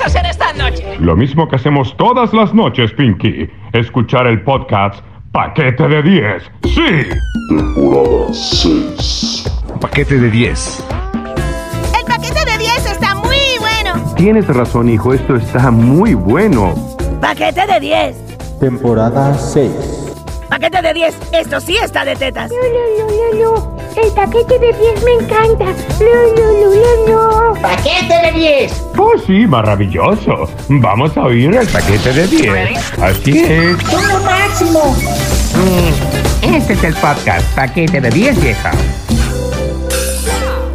vas a hacer esta noche? Lo mismo que hacemos todas las noches, Pinky. Escuchar el podcast Paquete de 10. ¡Sí! Temporada 6. Paquete de 10. El paquete de 10 está muy bueno. Tienes razón, hijo, esto está muy bueno. Paquete de 10. Temporada 6. Paquete de 10. Esto sí está de tetas. No, no, no, no, no. El paquete de 10 me encanta. No, no, no, no, no. ¡Paquete de 10! Oh, sí, maravilloso. Vamos a oír el paquete de 10. Así es. ¡Todo máximo! Este es el podcast Paquete de 10, vieja.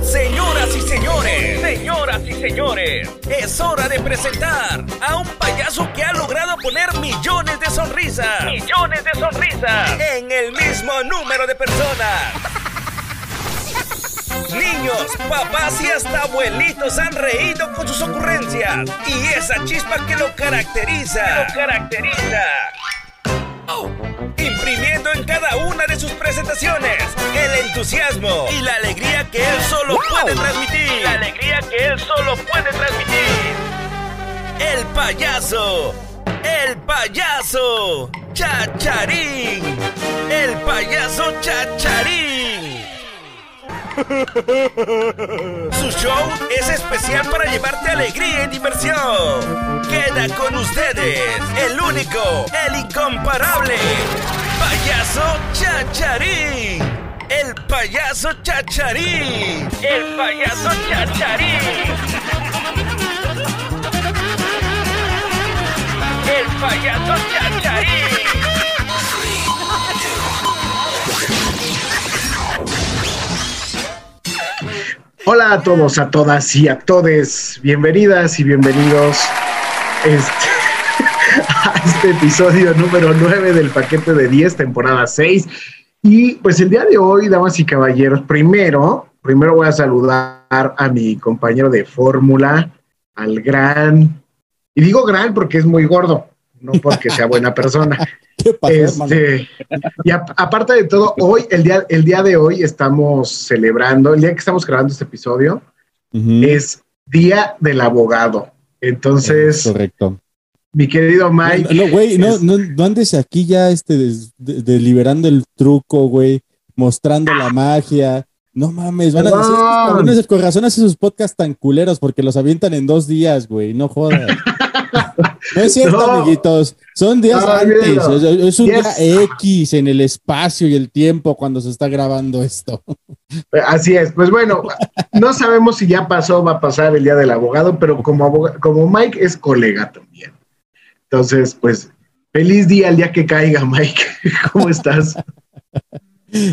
Señoras y señores, señoras y señores, es hora de presentar a un payaso que ha logrado poner millones de sonrisas, millones de sonrisas en el mismo número de personas. Niños, papás y hasta abuelitos han reído con sus ocurrencias y esa chispa que lo caracteriza, lo caracteriza. Oh, imprimiendo en cada una de sus presentaciones el entusiasmo y la alegría que él solo puede transmitir. La alegría que él solo puede transmitir. El payaso. El payaso. Chacharín. El payaso Chacharín. Su show es especial para llevarte alegría y diversión. Queda con ustedes el único, el incomparable, payaso Chacharín. El payaso Chacharín. El payaso Chacharín. El payaso Chacharín. Hola a todos, a todas y a todes. Bienvenidas y bienvenidos este, a este episodio número 9 del paquete de 10, temporada 6. Y pues el día de hoy, damas y caballeros, primero, primero voy a saludar a mi compañero de fórmula, al gran, y digo gran porque es muy gordo, no porque sea buena persona. ¿Qué pasó, Este, y a- aparte de todo, hoy, el día, el día de hoy estamos celebrando, el día que estamos grabando este episodio, es Día del Abogado. Entonces, Correcto. mi querido Mike. No, güey, no, no, no andes aquí ya este, de- deliberando el truco, güey, mostrando la magia. No mames, van a decir, cabrones con razón hacen sus podcasts tan culeros porque los avientan en dos días, güey, no jodas. No es cierto, No. amiguitos. Son días No, antes. Es un día X en el espacio y el tiempo cuando se está grabando esto. Así es. Pues bueno, no sabemos si ya pasó o va a pasar el Día del Abogado, pero como, aboga- como Mike es colega también. Entonces, pues, feliz día el día que caiga, Mike. ¿Cómo estás?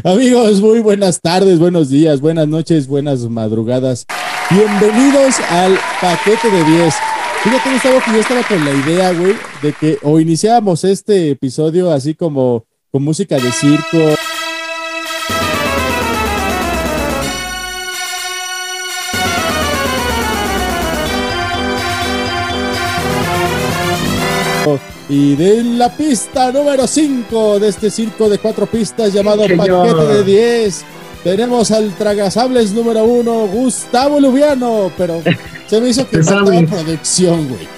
Amigos, muy buenas tardes, buenos días, buenas noches, buenas madrugadas. Bienvenidos al paquete de 10. Fíjate, Gustavo, que yo estaba con la idea, güey, de que o iniciábamos este episodio así como con música de circo. Y de la pista número 5 de este circo de cuatro pistas llamado. Paquete de 10, tenemos al tragasables número 1, Gustavo Lubiano, pero se me hizo que faltaba producción, güey.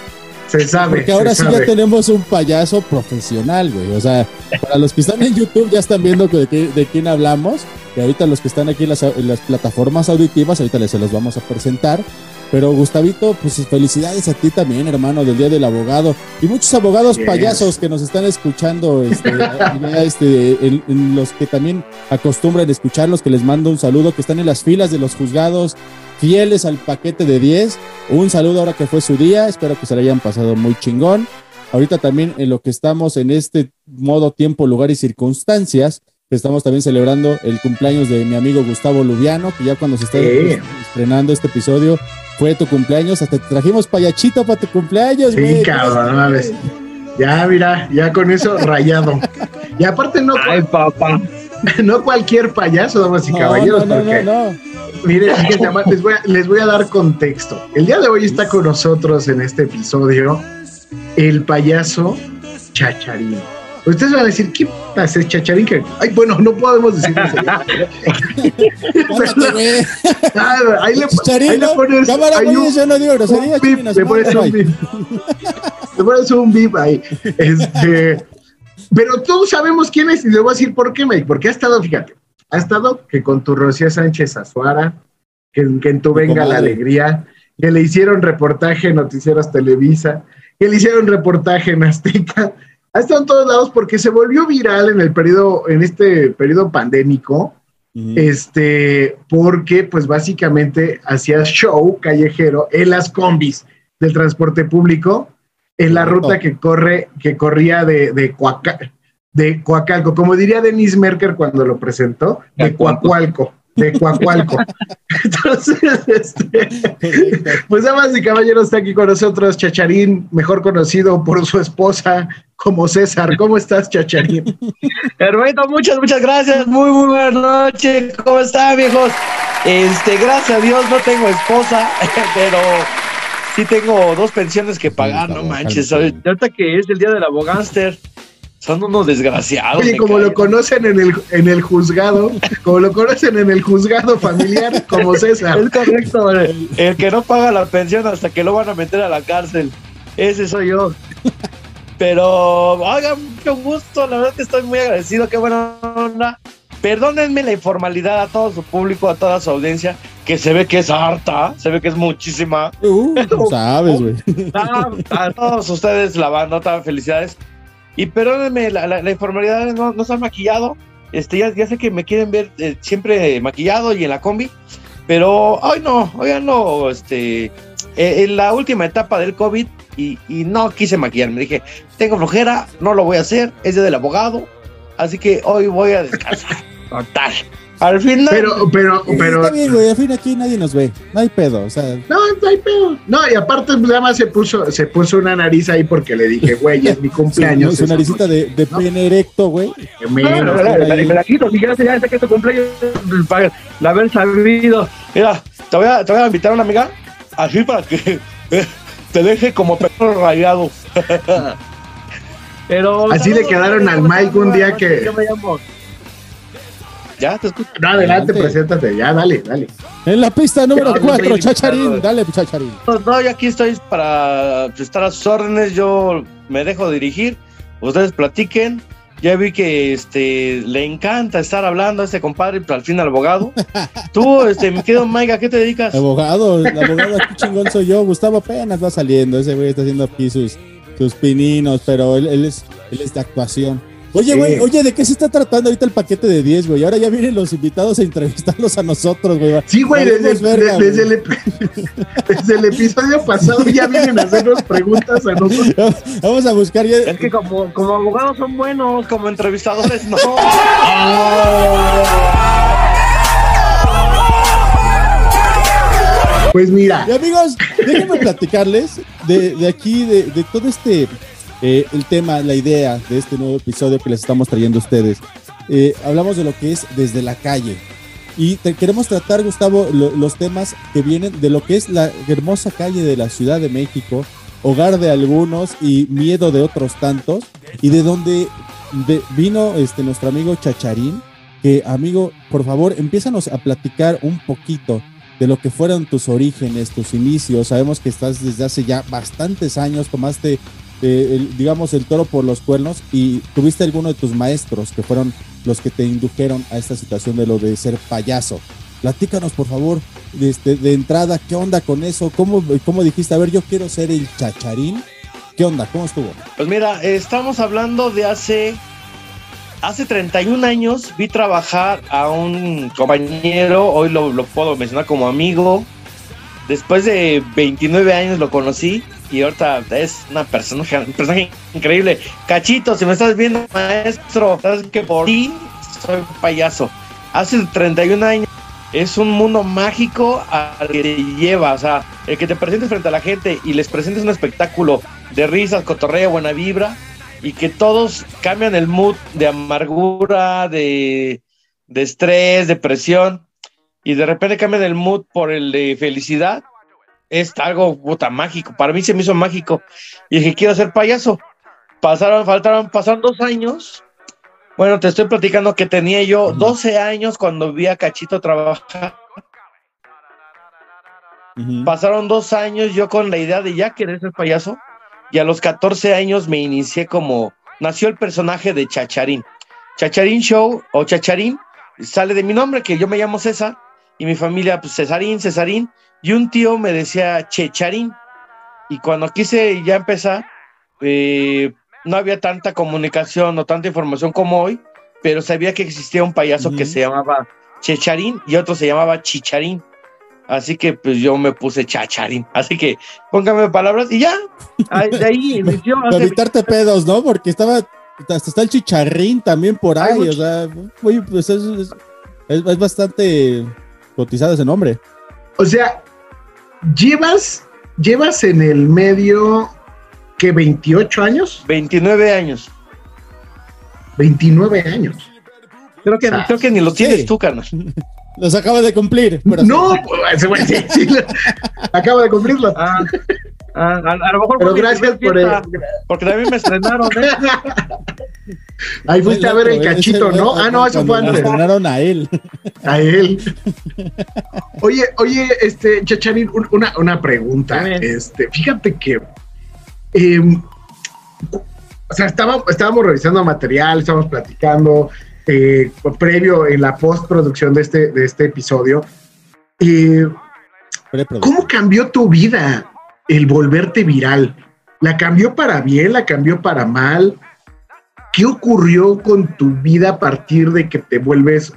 Se sabe. Porque ahora sí ya sabe. tenemos un payaso profesional, güey. O sea, para los que están en YouTube ya están viendo de, qué- de quién hablamos. Y ahorita los que están aquí en las, en las plataformas auditivas, ahorita les se los vamos a presentar. Pero Gustavito, pues felicidades a ti también, hermano, del Día del Abogado. Y muchos abogados Yes. payasos que nos están escuchando, este, este, en- en los que también acostumbran escucharlos, que les mando un saludo, que están en las filas de los juzgados, fieles al paquete de 10. Un saludo ahora que fue su día, espero que se le hayan pasado muy chingón. Ahorita también en lo que estamos en este modo tiempo, lugar y circunstancias, estamos también celebrando el cumpleaños de mi amigo Gustavo Lubiano, que ya cuando se está Sí. estrenando este episodio fue tu cumpleaños, hasta te trajimos payachito para tu cumpleaños, Sí, güey. cabrón, no mames. Ya, mira, ya con eso rayado. Y aparte, no, Ay, papá. no cualquier payaso, damas y No, caballeros, no, no, porque no, no. Miren, les, voy a, les voy a dar contexto. El día de hoy está con nosotros en este episodio el payaso Chacharín. Ustedes van a decir, ¿qué pasa, es Ay, bueno, no podemos decir eso. Ah, ahí le, ahí le pones. Cámara, ahí un- yo no digo le pones un bip. Le pones un bip ahí. Este, pero todos sabemos quién es y le voy a decir por qué, Mike. Porque ha estado, fíjate, ha estado que con tu Rocío Sánchez Azuara, que, que en tu Venga la. Alegría, que le hicieron reportaje en Noticieros Televisa, que le hicieron reportaje en Azteca. Ha estado en todos lados porque se volvió viral en el periodo, en este periodo pandémico, este, porque pues básicamente hacía show callejero en las combis del transporte público, en la ruta que corre, que corría de, de, Coaca- de Coacalco, como diría Denise Merker cuando lo presentó, de Coacualco, de Coacualco. Entonces, este, pues damas y caballeros, está aquí con nosotros Chacharín, mejor conocido por su esposa como César. ¿Cómo estás, Chacharín? Hermanito, muchas, muchas gracias. Muy, muy buenas noches. ¿Cómo están, viejos? Este, gracias a Dios no tengo esposa, pero sí tengo dos pensiones que pagar, no manches. Ahorita que es el día del abogánster, son unos desgraciados. Oye, como lo conocen en el, en el juzgado, como lo conocen en el juzgado familiar, como César. Es correcto, el, el que no paga la pensión hasta que lo van a meter a la cárcel. Ese soy yo. Pero, oigan, mucho gusto, la verdad que estoy muy agradecido, qué buena onda. Perdónenme la informalidad a todo su público, a toda su audiencia, que se ve que es harta, se ve que es muchísima. Uh, sabes, güey. A todos ustedes, la bandota, felicidades. Y perdónenme la, informalidad, no, no se han maquillado. Este, ya, sé que me quieren ver eh, siempre maquillado y en la combi, pero hoy no, hoy no, este, eh, en la última etapa del COVID y, y no quise maquillarme. Dije, tengo flojera, no lo voy a hacer, es día del abogado, así que hoy voy a descansar. Total. Al final, Pero, pero, pero. Está bien, güey. Al fin aquí nadie nos ve. No hay pedo. O sea, No, no hay pedo. No, y aparte, pues, nada más se puso, se puso una nariz ahí porque le dije, güey, es mi cumpleaños. su naricita de, de ¿no? pene erecto, güey. Me la, me la- me la quito, si ya sé, ya sé que es tu cumpleaños, para la haber sabido. Mira, te voy, a, te voy a invitar a una amiga, así para que eh, te deje como perro rayado. Pero. Así le quedaron al Mike un día que- Yo me llamo. Ya, te escucho. No, adelante, Adelante. preséntate, ya, dale, dale. En la pista número No, no 4, estoy Chacharín. Dale, Chacharín. No, no, yo aquí estoy para estar a sus órdenes. Yo me dejo dirigir. Ustedes platiquen. Ya vi que este le encanta estar hablando a este compadre, pero al fin al abogado. Tú, este, mi querido Maiga, ¿a qué te dedicas? Abogado, el abogado aquí chingón soy yo. Gustavo apenas va saliendo. Ese güey está haciendo aquí sus, sus pininos, pero él, él es, él es de actuación. Oye, Sí. güey, oye, ¿de qué se está tratando ahorita el paquete de 10, güey? Ahora ya vienen los invitados a entrevistarlos a nosotros, güey. Sí, güey, desde, Valemos verga, de- desde güey. el, ep- desde el episodio pasado ya vienen a hacernos preguntas a nosotros. Vamos a buscar ya. Es que como, como abogados son buenos, como entrevistadores no. Pues mira, Y amigos, déjenme platicarles de, de aquí, de, de todo este, eh, el tema, la idea de este nuevo episodio que les estamos trayendo a ustedes. Eh, hablamos de lo que es desde la calle. Y te- queremos tratar, Gustavo, lo- los temas que vienen de lo que es la hermosa calle de la Ciudad de México, hogar de algunos y miedo de otros tantos, y de donde de- vino este, nuestro amigo Chacharín, que amigo, por favor, empiezanos a platicar un poquito de lo que fueron tus orígenes, tus inicios. Sabemos que estás desde hace ya bastantes años, tomaste, eh, el- digamos, el toro por los cuernos y tuviste alguno de tus maestros que fueron los que te indujeron a esta situación de lo de ser payaso. Platícanos, por favor, de, este- de entrada, ¿qué onda con eso? ¿Cómo, ¿Cómo dijiste, a ver, yo quiero ser el chacharín? ¿Qué onda? ¿Cómo estuvo? Pues mira, estamos hablando de hace. Hace 31 años vi trabajar a un compañero, hoy lo, lo puedo mencionar como amigo. Después de 29 años lo conocí y ahorita es una persona, un personaje increíble. Cachito, si me estás viendo, maestro, sabes que por ti soy payaso. Hace 31 años es un mundo mágico al que te lleva, o sea, el que te presentes frente a la gente y les presentes un espectáculo de risas, cotorreo, buena vibra y que todos cambian el mood de amargura, de, de estrés, depresión y de repente cambian el mood por el de felicidad. Es algo puta mágico. Para mí se me hizo mágico. Y dije, quiero ser payaso. pasaron, faltaron, pasaron dos años. Bueno, te estoy platicando que tenía yo 12 años cuando vi a Cachito trabajar. Pasaron dos años yo con la idea de ya querer ser payaso. Y a los 14 años me inicié como. Nació el personaje de Chacharín. Chacharín Show o Chacharín sale de mi nombre, que yo me llamo César. Y mi familia, pues Cesarín, Cesarín. Y un tío me decía Checharín. Y cuando quise ya empezar, eh, no había tanta comunicación o tanta información como hoy, pero sabía que existía un payaso que se llamaba Checharín y otro se llamaba Chicharín. Así que pues yo me puse Chacharín. Así que póngame palabras y ya. De ahí inició. Para evitarte pedos, ¿no? Porque estaba. Hasta está el chicharrín también por ahí. O sea, oye, pues es, es, es- es bastante cotizado ese nombre. O sea, llevas, llevas en el medio que 28 años, 29 años. 29 años. Creo que, Ah, creo que ni lo tienes sí. tú, carnal. Los acaba de cumplir. pero No, pues, sí, sí, lo- acabo de cumplirlo. Ah, ah, a, a lo mejor Pero gracias por el- Porque también me estrenaron, ¿eh? Ahí fuiste a ver el cachito, ¿no? Ah, no, eso fue antes. estrenaron a él. A él. Oye, oye, este, Chacharín, un- una, una pregunta. Este, fíjate que. em, o sea, estábamos, estábamos revisando material, estábamos platicando eh, previo en la postproducción de este, de este episodio. Eh. ¿Cómo cambió tu vida el volverte viral? ¿La cambió para bien? ¿La cambió para mal? ¿Qué ocurrió con tu vida a partir de que te vuelves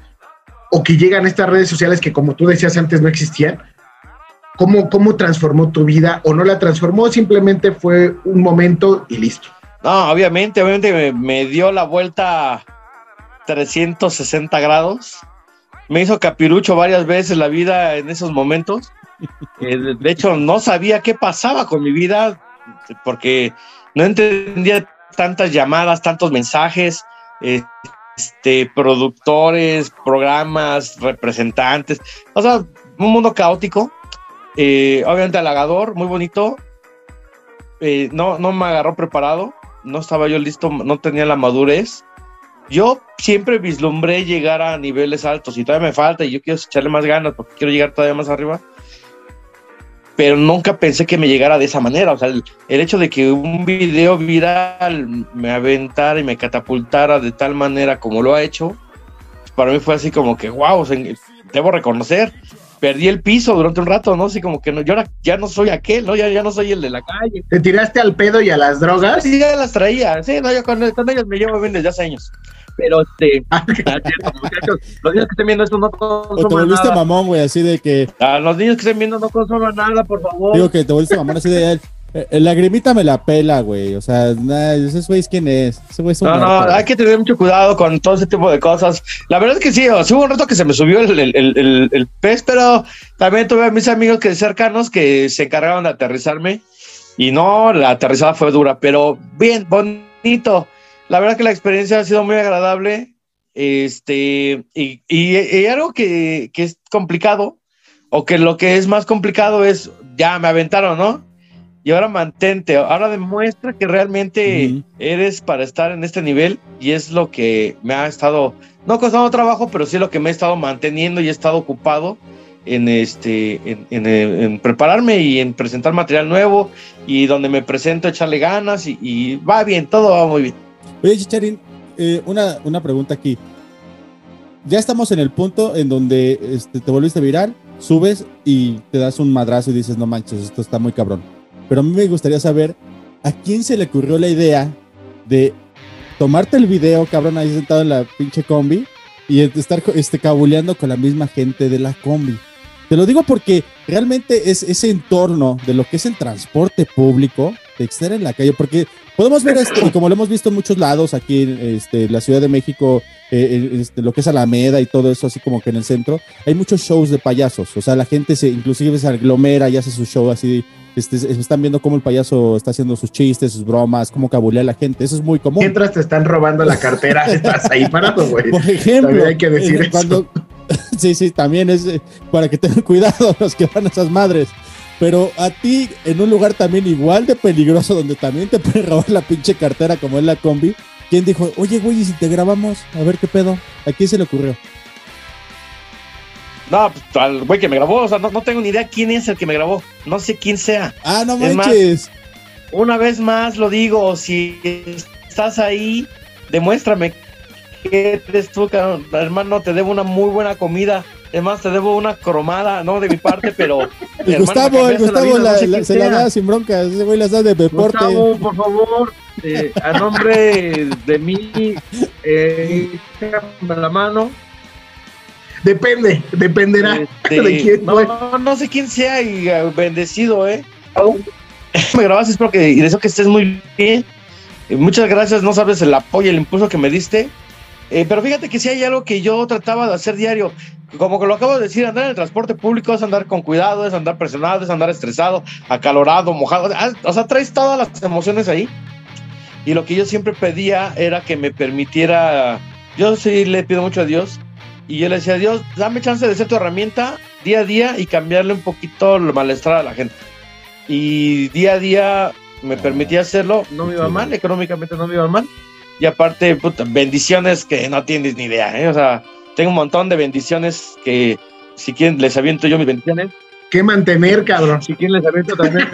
o que llegan estas redes sociales que como tú decías antes no existían? ¿Cómo, cómo transformó tu vida o no la transformó? Simplemente fue un momento y listo. No, obviamente, obviamente me, me dio la vuelta 360 grados. Me hizo capirucho varias veces la vida en esos momentos. Eh, de- hecho, no sabía qué pasaba con mi vida porque no entendía tantas llamadas, tantos mensajes, este, productores, programas, representantes. O sea, un mundo caótico. eh, obviamente halagador, muy bonito. Eh, no, no me agarró preparado no estaba yo listo, no tenía la madurez. Yo siempre vislumbré llegar a niveles altos y todavía me falta y yo quiero echarle más ganas porque quiero llegar todavía más arriba. Pero nunca pensé que me llegara de esa manera. O sea, el, el hecho de que un video viral me aventara y me catapultara de tal manera como lo ha hecho, para mí fue así como que, wow, debo reconocer. Perdí el piso durante un rato, ¿no? Así como que no, yo ahora ya no soy aquel, ¿no? Ya, ya no soy el de la calle. ¿Te tiraste al pedo y a las drogas? Sí, ya las traía. Sí, no, yo con, con ellos me llevo bien desde hace años. Pero este, ah, muchachos, los niños que estén viendo esto no O te consuman volviste nada. mamón, güey, así de que. A los niños que estén viendo no consuman nada, por favor. Digo que te volviste mamón así de. eh, El lagrimita me la pela, güey. O sea, nah, ese güey es quién es. Ese güey es un No, no, hay que tener mucho cuidado con todo ese tipo de cosas. La verdad es que sí, o sea, hubo un rato que se me subió el, el, el, el- el pez, pero también tuve a mis amigos que cercanos que se encargaron de aterrizarme y no, la aterrizada fue dura, pero bien, bonito. La verdad que la experiencia ha sido muy agradable. Este, y, y- y algo que, que es complicado, o que lo que es más complicado es, ya me aventaron, ¿no? Y ahora mantente, ahora demuestra que realmente eres para estar en este nivel y es lo que me ha estado, no costando trabajo, pero sí lo que me he estado manteniendo y he estado ocupado en este, en, en, en prepararme y en presentar material nuevo y donde me presento echarle ganas y, y va bien, todo va muy bien. Oye, Chicharín, eh, una, una pregunta aquí. Ya estamos en el punto en donde este, te volviste viral, subes y te das un madrazo y dices, no manches, esto está muy cabrón. Pero a mí me gustaría saber a quién se le ocurrió la idea de tomarte el video, cabrón, ahí sentado en la pinche combi y estar este, cabuleando con la misma gente de la combi. Te lo digo porque realmente es ese entorno de lo que es el transporte público, estar en la calle, porque podemos ver esto, y como lo hemos visto en muchos lados, aquí en este, la Ciudad de México, eh, eh, este, lo que es Alameda y todo eso, así como que en el centro, hay muchos shows de payasos, o sea, la gente se inclusive se aglomera y hace su show así, este, están viendo cómo el payaso está haciendo sus chistes, sus bromas, cómo cabulea a la gente, eso es muy común. Mientras te están robando la cartera, estás ahí parado, güey. Por ejemplo, También hay que decir eh, cuando- eso. sí, sí, también es para que tengan cuidado los que van a esas madres. Pero a ti, en un lugar también igual de peligroso, donde también te pueden robar la pinche cartera como es la combi, ¿quién dijo, oye, güey, ¿y si te grabamos? A ver qué pedo. ¿A quién se le ocurrió? No, pues, al güey que me grabó, o sea, no, no tengo ni idea quién es el que me grabó. No sé quién sea. Ah, no más, manches. Una vez más lo digo, si estás ahí, demuéstrame que eres tú, hermano, te debo una muy buena comida. Además, te debo una cromada, no de mi parte, pero. El hermano, Gustavo, me el cambiaste Gustavo vida, no la- sé la- quién se la da sin broncas. Ese güey las da de deporte. Gustavo, por favor, eh, a nombre de mí, eh, la mano. Depende, dependerá Este, de quién no, no sé quién sea y eh, bendecido, ¿eh? me grabaste, espero que, y deseo que estés muy bien. Muchas gracias, no sabes el apoyo, el impulso que me diste. Eh, pero fíjate que si hay algo que yo trataba de hacer diario, como que lo acabo de decir, andar en el transporte público es andar con cuidado, es andar presionado, es andar estresado, acalorado, mojado, ah, o sea, traes todas las emociones ahí. Y lo que yo siempre pedía era que me permitiera, yo sí le pido mucho a Dios, y yo le decía, Dios, dame chance de ser tu herramienta día a día y cambiarle un poquito el malestar a la gente. Y día a día me permitía hacerlo, no me iba mal, económicamente no me iba mal. Y aparte, puta, bendiciones que no tienes ni idea, ¿eh? O sea, tengo un montón de bendiciones que, si quieren, les aviento yo mis bendiciones. ¿Qué mantener, cabrón? Si quieren les aviento también.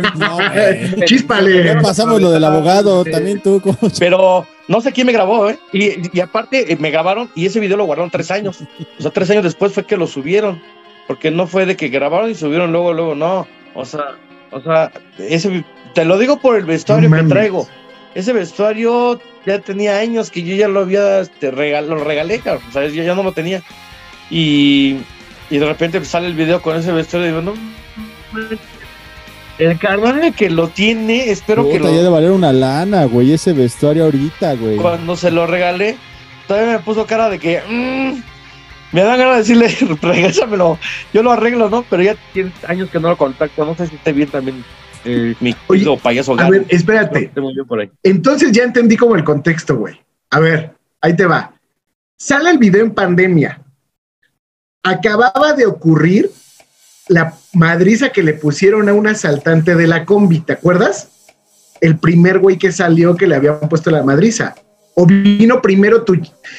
Chíspale. Ya pasamos lo del abogado, también tú. Pero no sé quién me grabó, ¿eh? Y, y aparte eh, me grabaron y ese video lo guardaron tres años. O sea, tres años después fue que lo subieron. Porque no fue de que grabaron y subieron luego, luego, no. O sea, o sea, ese, te lo digo por el vestuario No que traigo. Ese vestuario ya tenía años que yo ya lo había, este, regal, lo regalé, cabrón. Sea, yo ya no lo tenía. Y, y de repente pues, sale el video con ese vestuario y digo, no. El carnal que lo tiene, espero que lo, ya de valer una lana, güey, ese vestuario ahorita, güey. cuando se lo regalé, todavía me puso cara de que mm, me dan ganas de decirle, regrésamelo, yo lo arreglo, ¿no? Pero ya tiene años que no lo contacto, no sé si esté bien también eh, mi querido payaso A Galo. ver, espérate. No por ahí. Entonces ya entendí como el contexto, güey. A ver, ahí te va. Sale el video en pandemia. Acababa de ocurrir la madriza que le pusieron a un asaltante de la combi, ¿te acuerdas? El primer güey que salió que le habían puesto la madriza. O vino primero tu...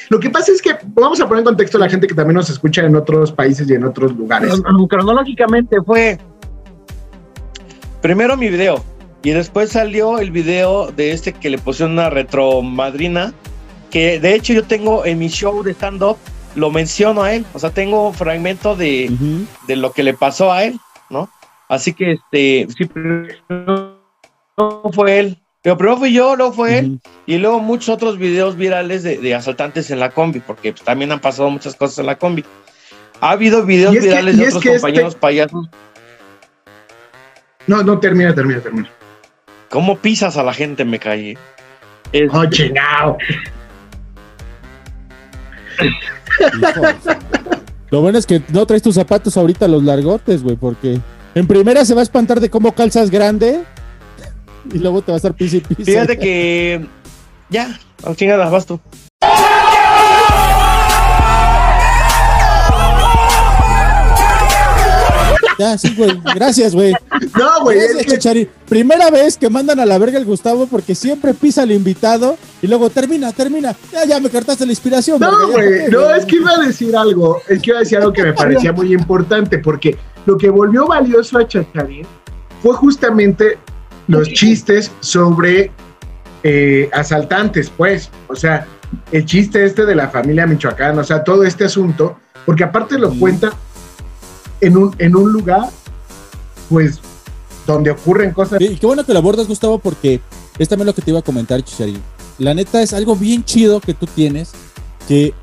Lo que pasa es que, vamos a poner en contexto a la gente que también nos escucha en otros países y en otros lugares. Cron- Cronológicamente fue primero mi video y después salió el video de este que le pusieron una retromadrina que de hecho yo tengo en mi show de stand-up, lo menciono a él, o sea, tengo un fragmento de, de lo que le pasó a él, ¿no? Así que este, sí, primero fue él, pero primero fui yo, luego fue él, y luego muchos otros videos virales de, de asaltantes en la combi, porque pues, también han pasado muchas cosas en la combi. Ha habido videos que- virales de otros este- compañeros payasos. No, no, termina, termina, termina. ¿Cómo pisas a la gente, me caí? Oh, chingado. Lo bueno es que no traes tus zapatos ahorita los largotes, güey, porque en primera se va a espantar de cómo calzas grande y luego te va a estar pisa y pisa. Fíjate que ya, a chingadas, vas tú. Ya, sí, güey. Gracias, güey. No, güey, Gracias, es que- Chichari. Primera vez que mandan a la verga el Gustavo porque siempre pisa al invitado y luego termina, termina. Ya, ya me cortaste la inspiración. No, güey, no, es que iba a decir algo, es que iba a decir algo que me parecía muy importante, porque lo que volvió valioso a Chacharín fue justamente los chistes sobre eh, asaltantes, pues, o sea, el chiste este de la familia Michoacán, o sea, todo este asunto, porque aparte lo cuenta en un, en un lugar, pues, donde ocurren cosas. Y qué bueno que lo abordas, Gustavo, porque es también lo que te iba a comentar, Chicharín. La neta es algo bien chido que tú tienes que,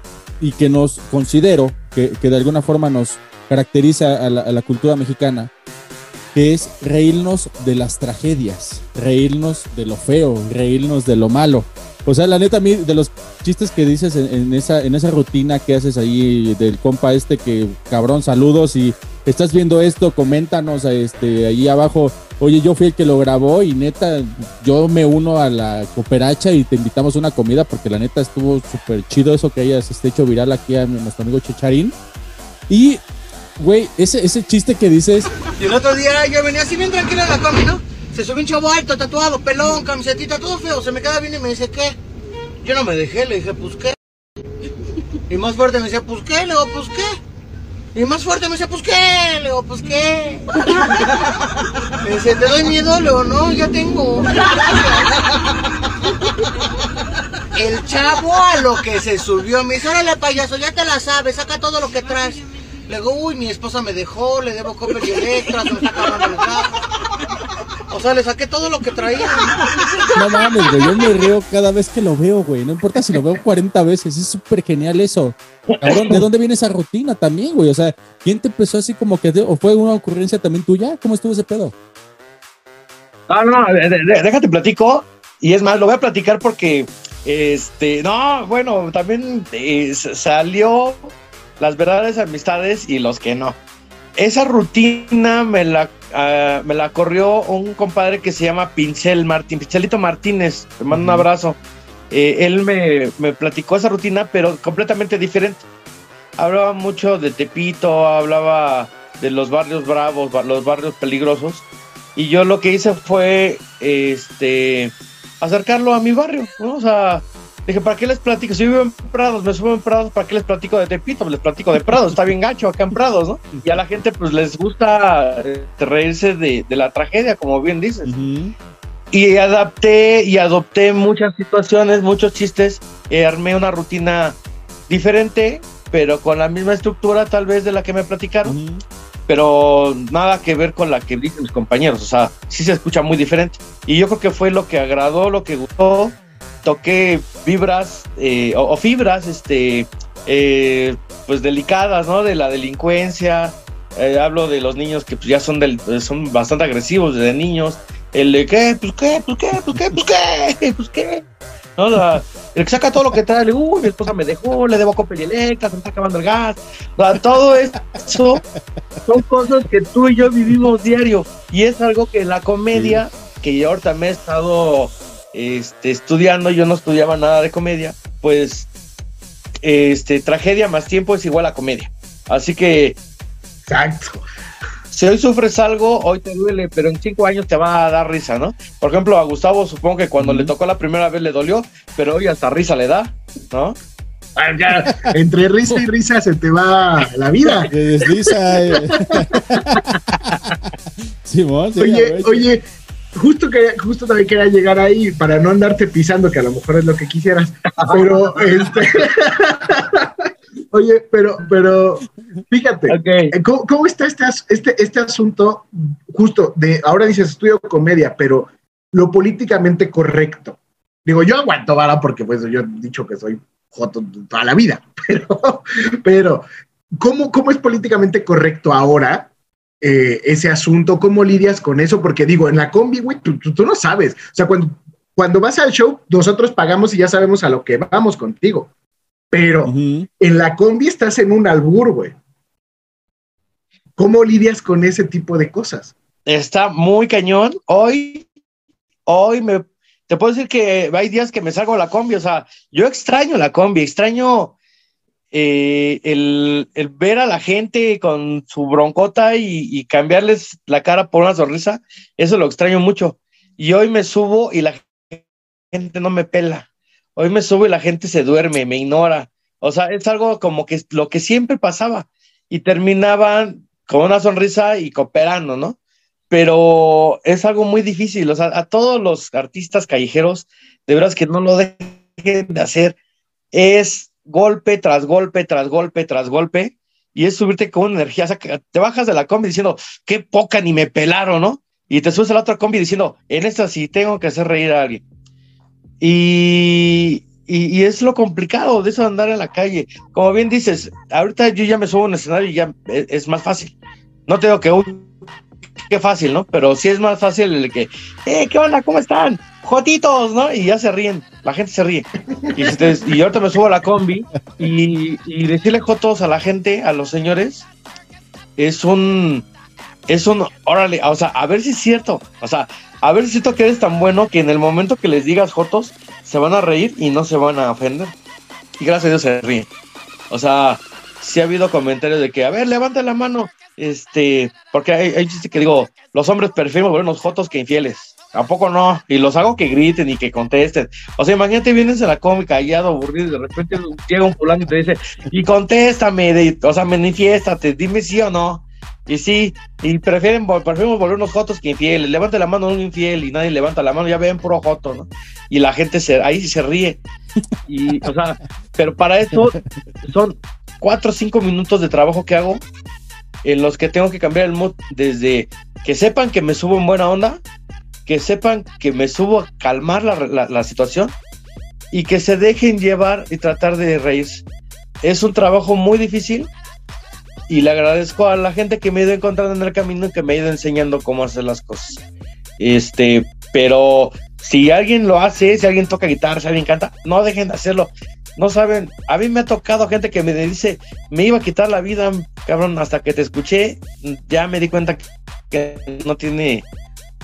y que nos considero que, que de alguna forma nos caracteriza a la, a la cultura mexicana, que es reírnos de las tragedias, reírnos de lo feo, reírnos de lo malo. O sea, la neta, a mí, de los chistes que dices en, esa, en esa rutina que haces ahí del compa este que, cabrón, saludos y estás viendo esto, coméntanos este, ahí abajo. Oye, yo fui el que lo grabó y neta, yo me uno a la cooperacha y te invitamos a una comida porque la neta estuvo súper chido eso que hayas este, hecho viral aquí a nuestro amigo Checharín. Y Güey, ese, ese chiste que dices, Y el otro día yo venía así bien tranquilo en la combi, ¿no? Se subió un chavo alto, tatuado, pelón, camisetita, todo feo. Se me queda bien y me dice, ¿qué? Yo no me dejé, le dije, pues, ¿qué? Y más fuerte me decía, pues, ¿qué? Le digo, pues, ¿qué? Y más fuerte me decía, pues, ¿qué? Le digo, pues, ¿qué? Me dice, ¿te doy miedo? Le digo, no, ya tengo. El chavo a lo que se subió me dice, órale payaso, ya te la sabes, saca todo lo que traes. Le digo, uy, mi esposa me dejó, le debo Coppel y Electra, me está acabando el. O sea, le saqué todo lo que traía. no mames, güey, yo me río cada vez que lo veo, güey. No importa si lo veo 40 veces, es súper genial eso. Cabrón, ¿de dónde viene esa rutina también, güey? O sea, ¿quién te empezó así como que, de- o fue una ocurrencia también tuya? ¿Cómo estuvo ese pedo? Ah, no, de- déjate platico. Y es más, lo voy a platicar porque, este, no, bueno, también eh, salió las verdaderas amistades y los que no. Esa rutina me la, ah, me la corrió un compadre que se llama Pincel Martín, Pincelito Martínez, te mando un abrazo. Eh, él me, me platicó esa rutina, pero completamente diferente. Hablaba mucho de Tepito, hablaba de los barrios bravos, los barrios peligrosos. Y yo lo que hice fue este acercarlo a mi barrio, ¿no? O sea, dije, ¿para qué les platico? Si vivo en Prados, me subo en Prados, ¿para qué les platico de Tepito? Les platico de Prados, está bien gacho acá en Prados, ¿no? Y a la gente pues les gusta eh, reírse de, de la tragedia, como bien dices. Y adapté y adopté muchas situaciones, muchos chistes, eh, armé una rutina diferente, pero con la misma estructura tal vez de la que me platicaron pero nada que ver con la que dicen mis compañeros, o sea, sí se escucha muy diferente. Y yo creo que fue lo que agradó, lo que gustó. Toqué vibras eh, o, o fibras, este, eh, pues delicadas, ¿no? De la delincuencia. Eh, hablo de los niños que pues, ya son, del, son bastante agresivos desde niños. El de qué, pues qué, pues qué, pues qué, pues qué, pues qué. ¿no? La- el que saca todo lo que trae, le uy, mi esposa me dejó, le debo Coppel y Electra, se me está acabando el gas. O sea, todo eso son cosas que tú y yo vivimos diario. Y es algo que en la comedia, que yo ahorita me he estado este, estudiando, yo no estudiaba nada de comedia, pues este, tragedia más tiempo es igual a comedia. Así que... Exacto. Si hoy sufres algo, hoy te duele, pero en cinco años te va a dar risa, ¿no? Por ejemplo, a Gustavo supongo que cuando le tocó la primera vez le dolió, pero hoy hasta risa le da, ¿no? Ah, ya, entre risa y risa se te va la vida. Desliza. eh. Simón, sí, Oye, oye, justo que justo también quería llegar ahí para no andarte pisando, que a lo mejor es lo que quisieras. Pero este Oye, pero, pero, fíjate, eh, ¿cómo, cómo está este, este, este asunto justo de, ahora dices estudio comedia, pero lo políticamente correcto? Digo, yo aguanto vara porque pues yo he dicho que soy joto toda la vida, pero, pero ¿cómo, cómo es políticamente correcto ahora eh, ese asunto? ¿Cómo lidias con eso? Porque digo, en la combi, güey, tú, tú- tú no sabes. O sea, cuando, cuando vas al show, nosotros pagamos y ya sabemos a lo que vamos contigo. Pero en la combi estás en un albur, güey. ¿Cómo lidias con ese tipo de cosas? Está muy cañón. Hoy, hoy me, te puedo decir que hay días que me salgo a la combi, o sea, yo extraño la combi, extraño eh, el, el ver a la gente con su broncota y, cambiarles la cara por una sonrisa, eso lo extraño mucho. Y hoy me subo y la gente no me pela. Hoy me subo y la gente se duerme, me ignora. O sea, es algo como que lo que siempre pasaba. Y terminaban con una sonrisa y cooperando, ¿no? Pero es algo muy difícil. O sea, a todos los artistas callejeros, de veras que no lo dejen de hacer. Es golpe tras golpe, tras golpe, tras golpe. Y es subirte con una energía. Que te bajas de la combi diciendo, qué poca ni me pelaron, ¿no? Y te subes a la otra combi diciendo, en esta sí tengo que hacer reír a alguien. Y, y, es lo complicado de eso andar en la calle. Como bien dices, ahorita yo ya me subo a un escenario y ya es, es más fácil. No te digo que, qué fácil, ¿no? Pero sí es más fácil el que, eh, ¿qué onda? ¿Cómo están? Jotitos, ¿no? Y ya se ríen, la gente se ríe. Y, este- y ahorita me subo a la combi y, y decirle jotos a la gente, a los señores, es un, es un, órale, o sea, a ver si es cierto, o sea, a ver si es cierto que eres tan bueno que en el momento que les digas jotos, se van a reír y no se van a ofender. Y gracias a Dios se ríen. O sea, sí ha habido comentarios de que, a ver, levanta la mano, este, porque hay, hay chiste que digo, los hombres prefieren volvernos jotos que infieles. ¿A poco no? Y los hago que griten y que contesten. O sea, imagínate, vienes a la cómica callado, aburrido, y de repente llega un fulano y te dice, y contéstame, o sea, manifiéstate, dime sí o no. Y sí, y prefieren, vol- preferimos volvernos jotos que infieles. Levante la mano un infiel y nadie levanta la mano, ya ven puro joto, ¿no? Y la gente se, ahí se ríe. Y, o sea, pero para eso son cuatro o cinco minutos de trabajo que hago en los que tengo que cambiar el mood desde que sepan que me subo en buena onda, que sepan que me subo a calmar la, la- situación y que se dejen llevar y tratar de reír. Es un trabajo muy difícil y le agradezco a la gente que me ha ido encontrando en el camino y que me ha ido enseñando cómo hacer las cosas. Este, pero si alguien lo hace, si alguien toca guitarra, si alguien canta, no dejen de hacerlo. No saben, a mí me ha tocado gente que me dice, me iba a quitar la vida, cabrón, hasta que te escuché, ya me di cuenta que no tiene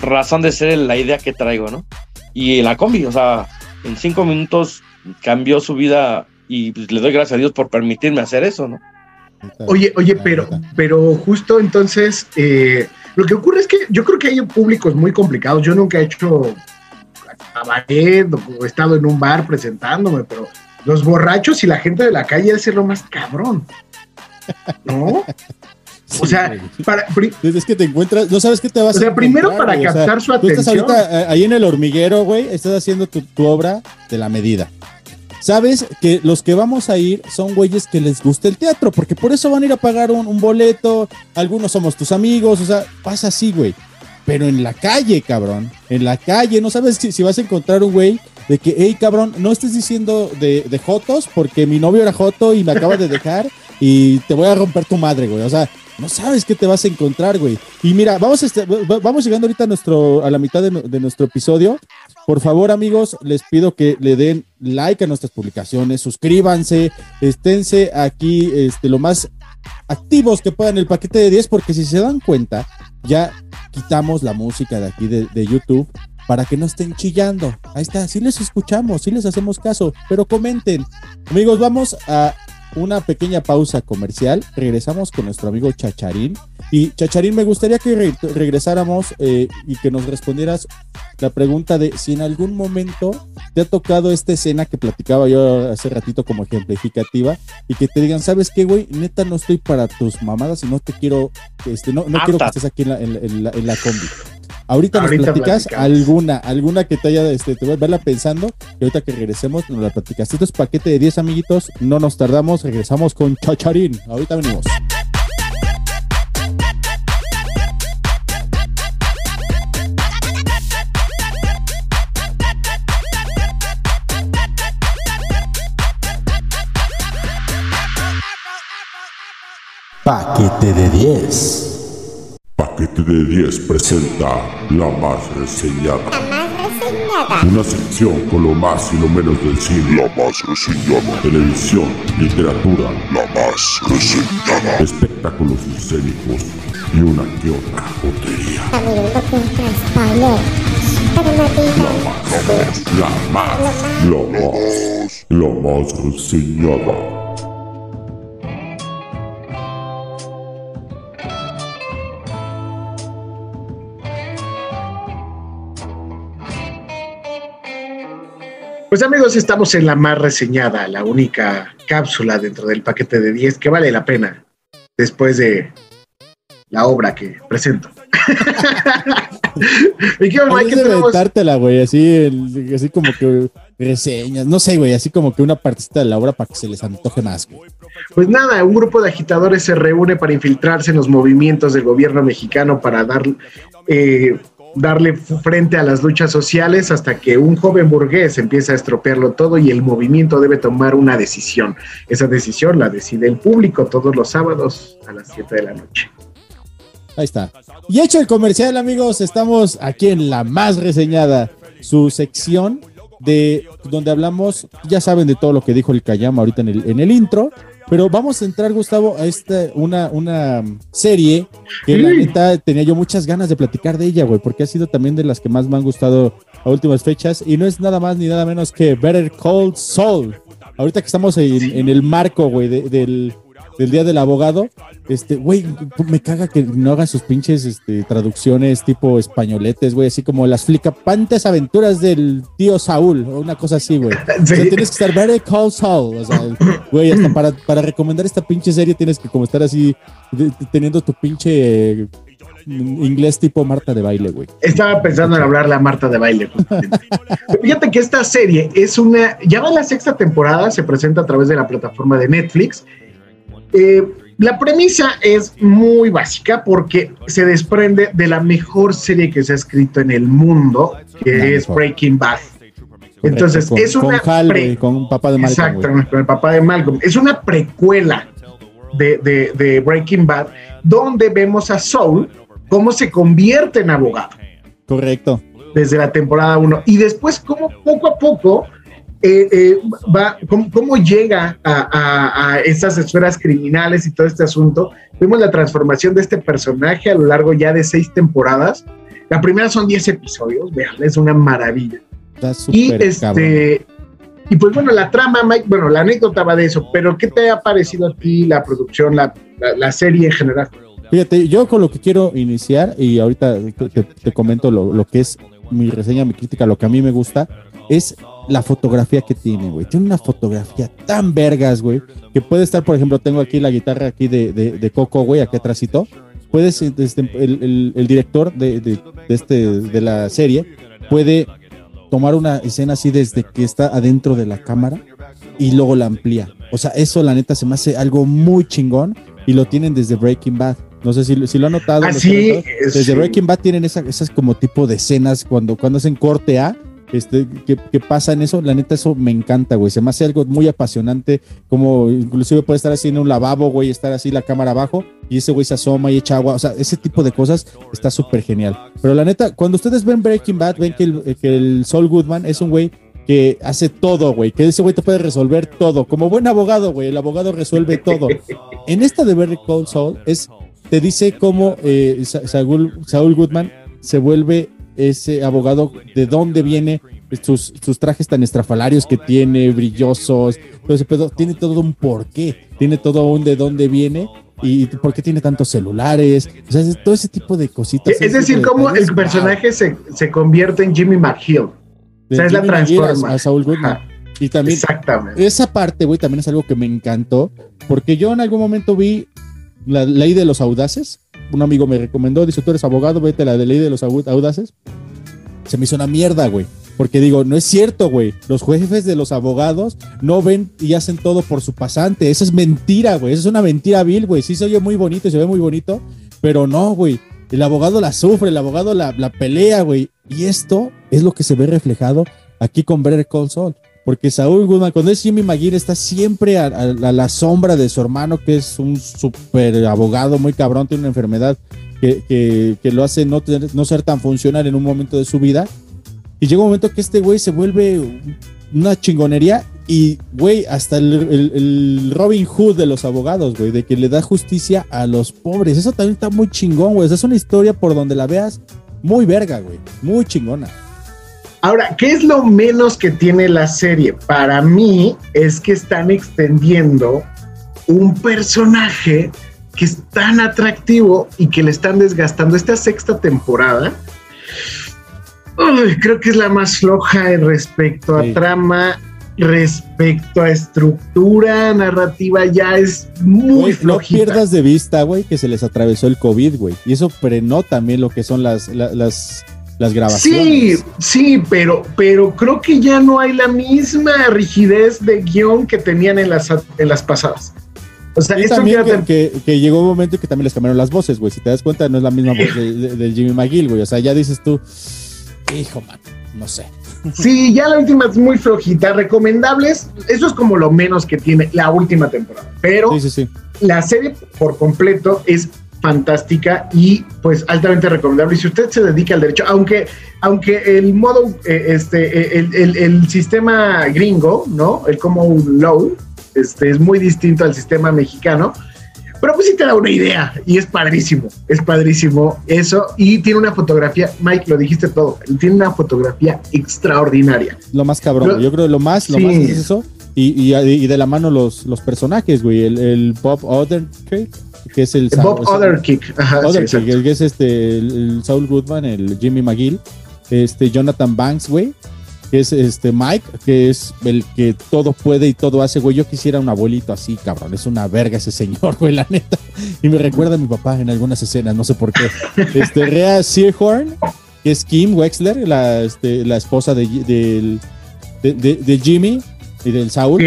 razón de ser la idea que traigo, ¿no? Y la combi, o sea, en cinco minutos cambió su vida y pues, le doy gracias a Dios por permitirme hacer eso, ¿no? Oye, oye, pero, pero justo entonces, eh, lo que ocurre es que yo creo que hay públicos muy complicados. Yo nunca he hecho cabaret o he estado en un bar presentándome, pero los borrachos y la gente de la calle es lo más cabrón. ¿No? O sea, para, Es que te encuentras, no sabes qué te vas O sea, a primero para güey. O sea, captar su Tú estás atención. ahorita eh, ahí en el hormiguero, güey, estás haciendo tu, tu obra de la medida. Sabes que los que vamos a ir son güeyes que les gusta el teatro, porque por eso van a ir a pagar un, un boleto. Algunos somos tus amigos, o sea, pasa así, güey. Pero en la calle, cabrón, en la calle, no sabes si, si vas a encontrar un güey de que, hey, cabrón, no estés diciendo de, de jotos porque mi novio era joto y me acaba de dejar y te voy a romper tu madre, güey. O sea, no sabes qué te vas a encontrar, güey. Y mira, vamos, este- va- vamos llegando ahorita a, nuestro, a la mitad de nuestro episodio. Por favor, amigos, les pido que le den like a nuestras publicaciones, suscríbanse, esténse aquí este, lo más activos que puedan el paquete de 10, porque si se dan cuenta, ya quitamos la música de aquí de, de YouTube para que no estén chillando. Ahí está, sí les escuchamos, sí les hacemos caso, pero comenten. Amigos, vamos a una pequeña pausa comercial. Regresamos con nuestro amigo Chacharín. Y Chacharín, me gustaría que re- regresáramos eh, y que nos respondieras la pregunta de si en algún momento te ha tocado esta escena que platicaba yo hace ratito como ejemplificativa y que te digan, ¿sabes qué, güey? Neta, no estoy para tus mamadas y no te quiero, este, no, no quiero que estés aquí en la, en la- en la- en la combi. Ahorita, Ahorita nos platicas platicamos. alguna, alguna que te haya, este, te voy a verla pensando y ahorita que regresemos nos la platicas. Esto es paquete de 10 amiguitos, no nos tardamos, regresamos con Chacharín. Ahorita venimos. Paquete de 10. Paquete de 10 presenta la más reseñada. Una sección con lo más y lo menos del cine. La más reseñada. Televisión, literatura. La más reseñada. Espectáculos escénicos y una que otra jotería. La más, la más, la más reseñada. Pues amigos, estamos en la más reseñada, la única cápsula dentro del paquete de 10 que vale la pena después de la obra que presento. Mi querido Mike, ¿qué aventártela, güey, así, el- así como que reseñas, no sé, güey, así como que una partecita de la obra para que se les antoje más, güey. Pues nada, un grupo de agitadores se reúne para infiltrarse en los movimientos del gobierno mexicano para dar, eh, darle frente a las luchas sociales hasta que un joven burgués empieza a estropearlo todo y el movimiento debe tomar una decisión. Esa decisión la decide el público todos los sábados a las 7 de la noche. Ahí está. Y hecho el comercial, amigos, estamos aquí en la más reseñada, su sección de donde hablamos, ya saben de todo lo que dijo el Kayama ahorita en el, en el intro, pero vamos a entrar, Gustavo, a esta, una, una serie que la neta tenía yo muchas ganas de platicar de ella, güey, porque ha sido también de las que más me han gustado a últimas fechas, y no es nada más ni nada menos que Better Call Saul. Ahorita que estamos en, en el marco, güey, de- del, del día del abogado, este, güey, me caga que no hagan sus pinches este, traducciones tipo españoletes, güey, así como las flicapantes aventuras del tío Saúl, o una cosa así, güey. O sea, tienes que estar very call Saul, o sea, güey, hasta para, para recomendar esta pinche serie tienes que como estar así, de- teniendo tu pinche eh, inglés tipo Marta de baile, güey. Estaba pensando en hablarle a Marta de baile. justamente. Fíjate que esta serie es una, ya va la sexta temporada, se presenta a través de la plataforma de Netflix. Eh, la premisa es muy básica porque se desprende de la mejor serie que se ha escrito en el mundo, que La es mejor. Breaking Bad. Entonces, con, es una con Hal, pre- güey, con papá de Malcolm. Exactamente, con el papá de Malcolm. Es una precuela de, de- de Breaking Bad, donde vemos a Saul cómo se convierte en abogado Correcto. desde la temporada 1 y después cómo poco a poco eh, eh, va, cómo, cómo llega a, a- a estas esferas criminales y todo este asunto. Vemos la transformación de este personaje a lo largo ya de seis temporadas. La primera son 10 episodios, vean, es una maravilla. Está Y cabrón. este y pues bueno, la trama, Mike, bueno, la anécdota va de eso, pero ¿qué te ha parecido a ti la producción, la, la- la serie en general? Fíjate, yo con lo que quiero iniciar, y ahorita te, te- te comento lo, lo que es mi reseña, mi crítica, lo que a mí me gusta, es la fotografía que tiene, güey. Tiene una fotografía tan vergas, güey, que puede estar, por ejemplo, tengo aquí la guitarra aquí de, de, de Coco, güey, aquí atrásito. Puedes, este, el, el- el director de, de- este, de la serie puede tomar una escena así desde que está adentro de la cámara y luego la amplía. O sea, eso la neta se me hace algo muy chingón y lo tienen desde Breaking Bad. No sé si, si lo han notado. Ah, sí. Desde sí. Breaking Bad tienen esa- esas como tipo de escenas cuando, cuando hacen corte A. Este, que, pasa en eso, la neta, eso me encanta, güey. Se me hace algo muy apasionante. Como inclusive puede estar así en un lavabo, güey, estar así la cámara abajo y ese güey se asoma y echa agua. O sea, ese tipo de cosas está súper genial. Pero la neta, cuando ustedes ven Breaking Bad, ven que el, que el Saul Goodman es un güey que hace todo, güey. Que ese güey te puede resolver todo. Como buen abogado, güey. El abogado resuelve todo. En esta de Very Cold Soul te dice cómo eh, Sa- Saúl, Saúl Goodman se vuelve ese abogado, de dónde viene sus, sus trajes tan estrafalarios que tiene, brillosos, todo ese pedo, tiene todo un porqué, tiene todo un de dónde viene y por qué tiene tantos celulares, o sea, todo ese tipo de cositas. Es decir, de cómo el personaje se, se convierte en Jimmy McGill. O de sea, es la Jimmy transforma. a Saúl Goodman. Ajá. Y también Exactamente. esa parte, güey, también es algo que me encantó, porque yo en algún momento vi la ley de los audaces. Un amigo me recomendó, dice, tú eres abogado, vete a la de ley de los au- audaces. Se me hizo una mierda, güey. Porque digo, no es cierto, güey. Los jefes de los abogados no ven y hacen todo por su pasante. Eso es mentira, güey. Eso es una mentira vil, güey. Sí se oye muy bonito y se ve muy bonito, pero no, güey. El abogado la sufre, el abogado la, la pelea, güey. Y esto es lo que se ve reflejado aquí con Better Call Saul. Porque Saúl Goodman, cuando es Jimmy McGill, está siempre a, la sombra de su hermano, que es un super abogado muy cabrón, tiene una enfermedad que, lo hace no, no ser tan funcional en un momento de su vida. Y llega un momento que este güey se vuelve una chingonería y, güey, hasta el Robin Hood de los abogados, güey, de que le da justicia a los pobres. Eso también está muy chingón, güey. O sea, es una historia por donde la veas muy verga, güey. Muy chingona. Ahora, ¿qué es lo menos que tiene la serie? Para mí es que están extendiendo un personaje que es tan atractivo y que le están desgastando esta sexta temporada. Uy, creo que es la más floja en respecto a Sí. trama, respecto a estructura narrativa, ya es muy Güey, no pierdas de vista, güey, que se les atravesó el COVID, güey. Y eso frenó también lo que son las, la- las, las Sí, grabaciones. sí, pero, pero creo que ya no hay la misma rigidez de guion que tenían en las, en las pasadas. O sea, esto también que, que- que llegó un momento que también les cambiaron las voces, güey. Si te das cuenta, no es la misma voz de, de- de Jimmy McGill, güey. O sea, ya dices tú, hijo, man, no sé. Sí, ya la última es muy flojita. Recomendables, eso es como lo menos que tiene la última temporada. Pero Sí, sí, sí. la serie por completo es fantástica y pues altamente recomendable. Y si usted se dedica al derecho, aunque, aunque el modo, eh, este, eh, el, el- el sistema gringo, ¿no? El como law, este, es muy distinto al sistema mexicano. Pero pues sí te da una idea y es padrísimo, es padrísimo eso y tiene una fotografía, Mike, lo dijiste todo, tiene una fotografía extraordinaria. Lo más cabrón, Lo-. Yo creo que lo más, lo Sí. más es eso. Y, y, y de la mano los, los personajes, güey. El, el Bob Odenkirk, que es el... El Bob ajá, sí, exacto. que es este, el, el Saul Goodman, el Jimmy McGill, este Jonathan Banks, güey, que es este Mike, que es el que todo puede y todo hace, güey. Yo quisiera un abuelito así, cabrón. Es una verga ese señor, güey, la neta. Y me recuerda a mi papá en algunas escenas, no sé por qué. Este Rhea Seahorn, que es Kim Wexler, la, este, la esposa de, de- de Jimmy y del Saul.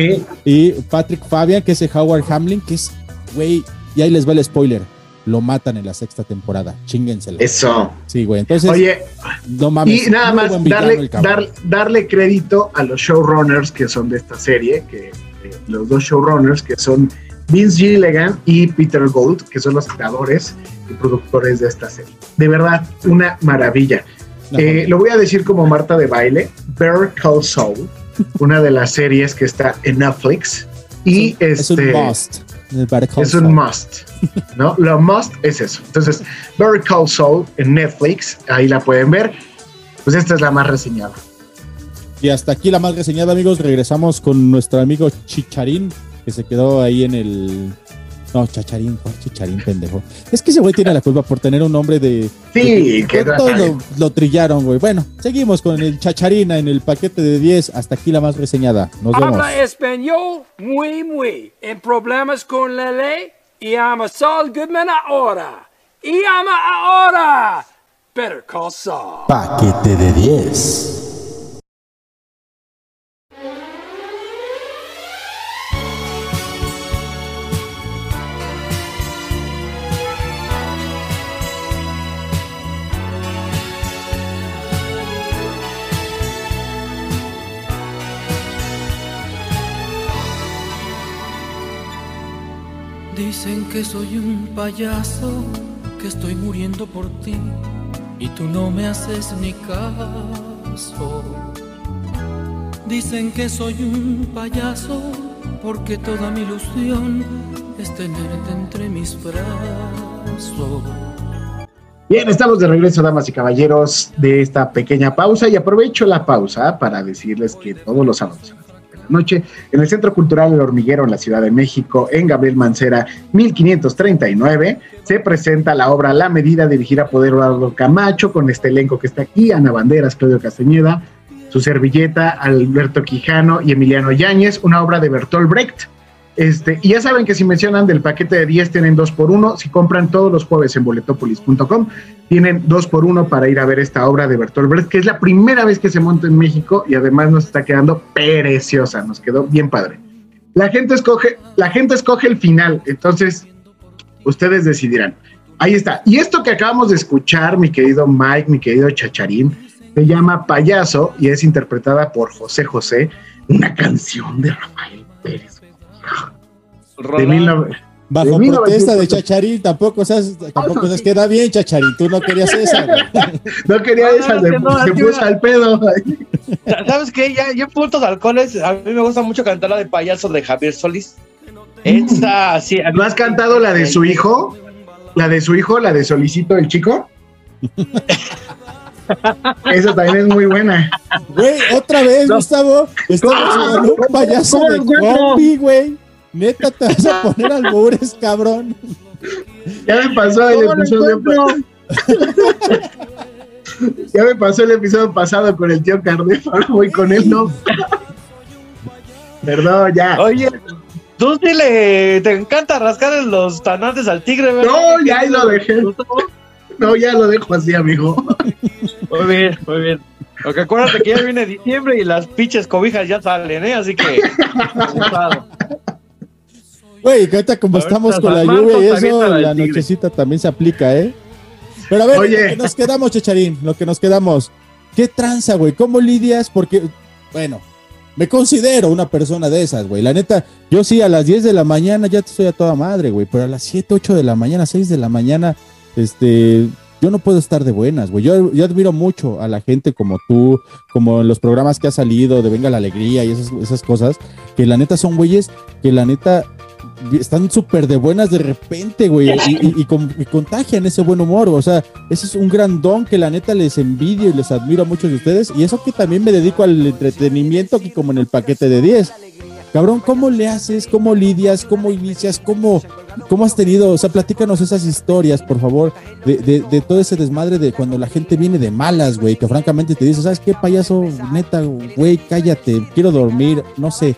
Y Patrick Fabian, que es el Howard Hamlin, que es, güey, y ahí les va el spoiler. Lo matan en la sexta temporada. Chíngensela. Eso. Sí, güey. Entonces, Oye, no mames. y nada más darle, dar- darle crédito a los showrunners que son de esta serie, que eh, los dos showrunners que son Vince Gilligan y Peter Gould, que son los creadores y productores de esta serie. De verdad, una maravilla. Eh, lo voy a decir como Marta de baile, Bear Call Saul, una de las series que está en Netflix. Y Es un este, must. Es un must, ¿no? Lo must es eso. Entonces, Better Call Saul en Netflix, ahí la pueden ver. Pues esta es la más reseñada. Y hasta aquí la más reseñada, amigos. Regresamos con nuestro amigo Chicharín, que se quedó ahí en el. No, Chacharín, ¿cuál Chicharín, pendejo? Es que ese güey tiene la culpa por tener un nombre de. Sí, de- que sabe. lo, lo trillaron, güey. Bueno, seguimos con el Chacharina en el paquete de 10. Hasta aquí la más reseñada. Nos vemos. Habla español muy muy. En problemas con la ley. Y llama Saul Goodman ahora. Y llama ahora. Better call Saul. Paquete de 10. Dicen que soy un payaso, que estoy muriendo por ti y tú no me haces ni caso. Dicen que soy un payaso porque toda mi ilusión es tenerte entre mis brazos. Bien, estamos de regreso, damas y caballeros, de esta pequeña pausa y aprovecho la pausa para decirles que todos los sábados noche en el Centro Cultural El Hormiguero en la Ciudad de México, en Gabriel Mancera 1539, se presenta la obra La Medida dirigida por Eduardo Camacho con este elenco que está aquí, Ana Banderas, Claudio Castañeda, su servilleta, Alberto Quijano y Emiliano Yáñez, una obra de Bertolt Brecht. Este, y ya saben que si mencionan del paquete de 10 tienen 2 por 1 si compran todos los jueves en boletopolis.com tienen 2 por 1 para ir a ver esta obra de Bertolt Brecht que es la primera vez que se monta en México y además nos está quedando preciosa, nos quedó bien padre. La gente escoge, la gente escoge el final, entonces ustedes decidirán. Ahí está. Y esto que acabamos de escuchar, mi querido Mike, mi querido Chacharín, se llama Payaso y es interpretada por José José, una canción de Rafael Pérez. De mil Bajo de protesta de 1900. Chacharín, tampoco seas, tampoco seas queda bien, Chacharín. Tú no querías esa. No quería esa, se, no, se que puso al pedo. ¿Sabes qué? Ya, en puntos alcoholes, a mí me gusta mucho cantar la de payaso de Javier Solís. Esa, sí. mí- ¿No has cantado la de su hijo? ¿La de su hijo, la de Solicito el chico? Esa también es muy buena. Güey, otra vez, Gustavo. Estamos con un payaso ¿Cómo de güey. Neta, te vas a poner albures, cabrón. Ya me pasó el ¿Cómo lo episodio Ya me pasó el episodio pasado con el tío Cardefa, ahora voy con él, no. Perdón, ya. Oye, tú sí le te encanta rascar los tanantes al tigre, ¿verdad? No, ya ahí lo dejé. No, ya lo dejo así, amigo. Muy bien, muy bien. Porque acuérdate que ya viene diciembre y las pinches cobijas ya salen, ¿eh? Así que. Güey, que ahorita como estamos con la lluvia y eso, la nochecita también se aplica, ¿eh? Pero a ver, Oye. lo que nos quedamos, Chacharín, lo que nos quedamos. ¿Qué tranza, güey? ¿Cómo lidias? Porque, bueno, me considero una persona de esas, güey. La neta, yo sí, a las 10 de la mañana ya estoy a toda madre, güey. Pero a las 7, 8 de la mañana, 6 de la mañana, este, yo no puedo estar de buenas, güey. Yo, yo admiro mucho a la gente como tú, como en los programas que ha salido de Venga la Alegría y esas, esas cosas, que la neta son güeyes que la neta están súper de buenas de repente, güey, y, y- y con- y contagian ese buen humor, o sea, ese es un gran don que la neta les envidio y les admiro a muchos de ustedes, y eso que también me dedico al entretenimiento, aquí como en el paquete de 10. Cabrón, ¿cómo le haces? ¿Cómo lidias? ¿Cómo inicias? ¿Cómo, cómo has tenido? O sea, platícanos esas historias, por favor, de, de, de todo ese desmadre de cuando la gente viene de malas, güey, que francamente te dice, ¿sabes qué, payaso? Neta, güey, cállate, quiero dormir, no sé.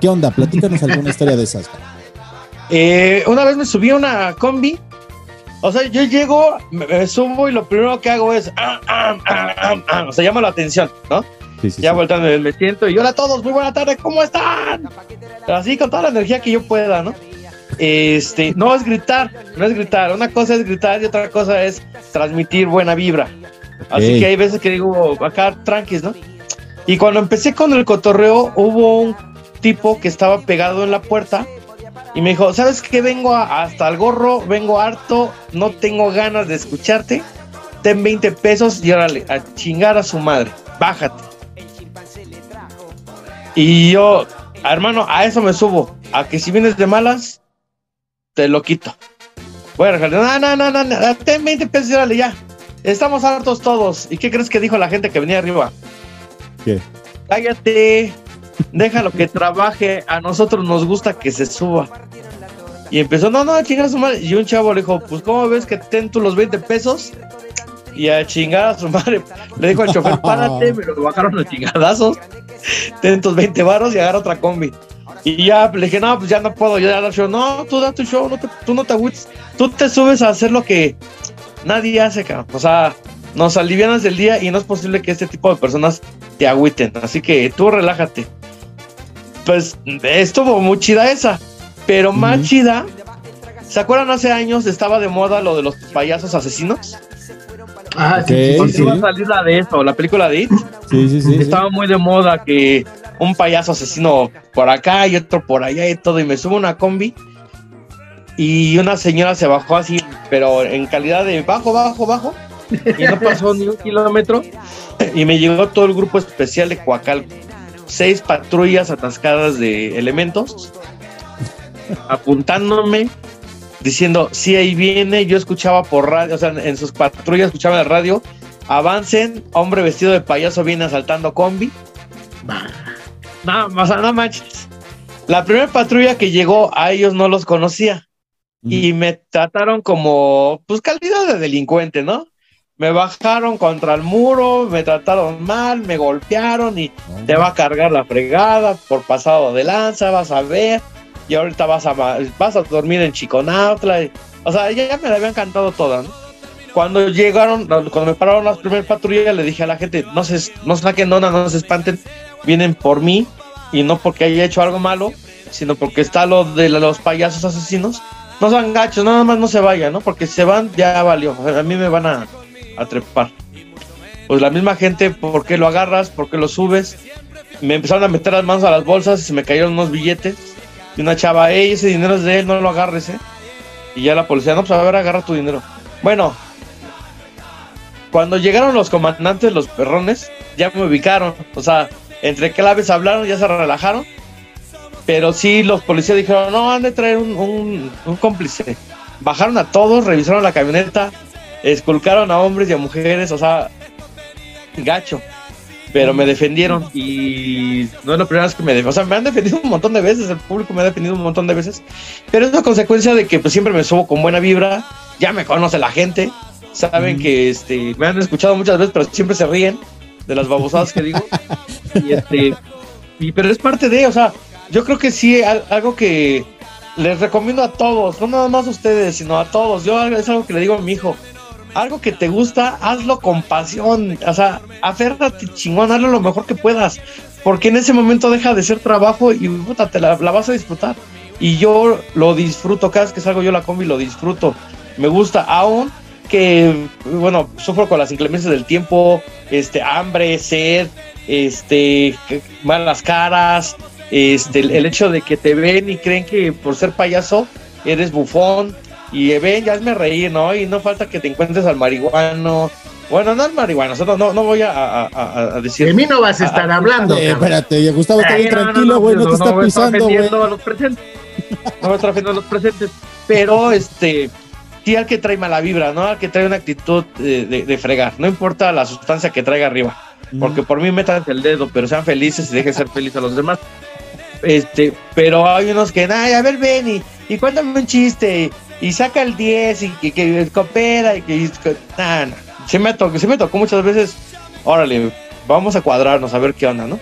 ¿Qué onda? Platícanos alguna historia de esas. Eh, una vez me subí a una combi. O sea, yo llego, me, subo y lo primero que hago es. ah, ah, ah, ah, ah, o sea, llama la atención, ¿no? Sí, sí, ya sí. me siento y hola a todos, muy buena tarde, ¿cómo están? Así con toda la energía que yo pueda, ¿no? Este, no es gritar, no es gritar. Una cosa es gritar y otra cosa es transmitir buena vibra. Así que hay veces que digo, acá tranquis, ¿no? Y cuando empecé con el cotorreo, hubo un tipo que estaba pegado en la puerta y me dijo, ¿sabes qué? Vengo a- hasta el gorro, vengo harto, no tengo ganas de escucharte. Ten 20 pesos y órale, a chingar a su madre. Bájate. Y yo, hermano, a eso me subo. A que si vienes de malas, te lo quito. Bueno, no, no, no, no, no, ten 20 pesos y órale ya. Estamos hartos todos. ¿Y qué crees que dijo la gente que venía arriba? ¿Qué? Cállate, déjalo que trabaje. A nosotros nos gusta que se suba. Y empezó, no, no, chingar a su madre. Y un chavo le dijo, pues, ¿cómo ves que ten tú los 20 pesos? Y a chingar a su madre. Le dijo al chofer, párate, me lo bajaron los chingadazos. Ten tus 20 varos y agarra otra combi. Y ya le dije, no, pues ya no puedo, yo ya dar show. No, tú da tu show, no te- tú no te agüites. Tú te subes a hacer lo que nadie hace, cabrón. O sea, nos alivianas del día y no es posible que este tipo de personas te agüiten. Así que tú relájate. Pues estuvo muy chida esa. Pero más chida. ¿Se acuerdan hace años estaba de moda lo de los payasos asesinos? Ah, sí, sí, sí. iba a salir la de eso, la película de It. Sí, sí, sí. sí. Estaba muy de moda que un payaso asesino por acá y otro por allá y todo. Y me subo una combi y una señora se bajó así, pero en calidad de bajo, bajo, bajo. Y no pasó ni un kilómetro. Y me llegó todo el grupo especial de Coacalco. Seis patrullas atascadas de elementos apuntándome diciendo, sí, ahí viene, yo escuchaba por radio, o sea, en sus patrullas escuchaba la radio, avancen, hombre vestido de payaso viene asaltando combi. No, o sea, no manches. La primera patrulla que llegó, a ellos no los conocía. Y me trataron como, pues, calidad de delincuente, ¿no? Me bajaron contra el muro, me trataron mal, me golpearon y te va a cargar la fregada por pasado de lanza, vas a ver. Y ahorita vas a, vas a dormir en Chiconautla. y- o sea, ya, ya me la habían cantado toda, ¿no? Cuando llegaron, cuando me pararon las primeras patrullas, le dije a la gente, no se, no saquen no se espanten, vienen por mí y no porque haya hecho algo malo, sino porque está lo de los payasos asesinos. No sean gachos, nada más no se vayan, ¿no? Porque si se van, ya valió. A mí me van a, a trepar. Pues la misma gente, ¿por qué lo agarras? ¿Por qué lo subes? Me empezaron a meter las manos a las bolsas y se me cayeron unos billetes. Y una chava, ey, ese dinero es de él, no lo agarres, ¿eh? Y ya la policía, no, pues a ver, agarra tu dinero. Bueno, cuando llegaron los comandantes, los perrones, ya me ubicaron. O sea, entre claves hablaron, ya se relajaron. Pero sí, los policías dijeron, no, han de traer un, un- cómplice. Bajaron a todos, revisaron la camioneta, esculcaron a hombres y a mujeres, o sea, gacho. Pero me defendieron y no es la primera vez que me defendieron. O sea, me han defendido un montón de veces, el público me ha defendido un montón de veces. Pero es una consecuencia de que pues siempre me subo con buena vibra, ya me conoce la gente, saben que este, me han escuchado muchas veces, pero siempre se ríen de las babosadas que digo. y este, y, pero es parte de, o sea, yo creo que sí, al- algo que les recomiendo a todos, no nada más a ustedes, sino a todos. Yo es algo que le digo a mi hijo. Algo que te gusta, hazlo con pasión. O sea, aférrate chingón, hazlo lo mejor que puedas. Porque en ese momento deja de ser trabajo y puta, te la, la vas a disfrutar. Y yo lo disfruto, cada vez que salgo yo a la combi lo disfruto. Me gusta, aún que, bueno, sufro con las inclemencias del tiempo, este, hambre, sed, este, malas caras, este, el, el hecho de que te ven y creen que por ser payaso eres bufón y eh, ven, ya hazme reír, ¿no? Y no falta que te encuentres al marihuano. Bueno, no al marihuano, o sea, no, no, no voy a, a- a- a decir. De mí no vas a estar hablando, Eh, espérate, Gustavo está bien no, no, tranquilo, no, güey, no, no, te está voy a estar pisando, güey. ofendiendo a los presentes. No voy a estar ofendiendo a los presentes. Pero, este, sí al que trae mala vibra, ¿no? Al que trae una actitud eh, de, de fregar. No importa la sustancia que traiga arriba. Porque por mí metan el dedo, pero sean felices y dejen ser felices a los demás. Este, pero hay unos que, ay, a ver, ven y, y cuéntame un chiste y, saca el 10 y, y que coopera y que. y- nah, nah. Sí me, tocó, sí me tocó muchas veces, órale, vamos a cuadrarnos a ver qué onda, ¿no?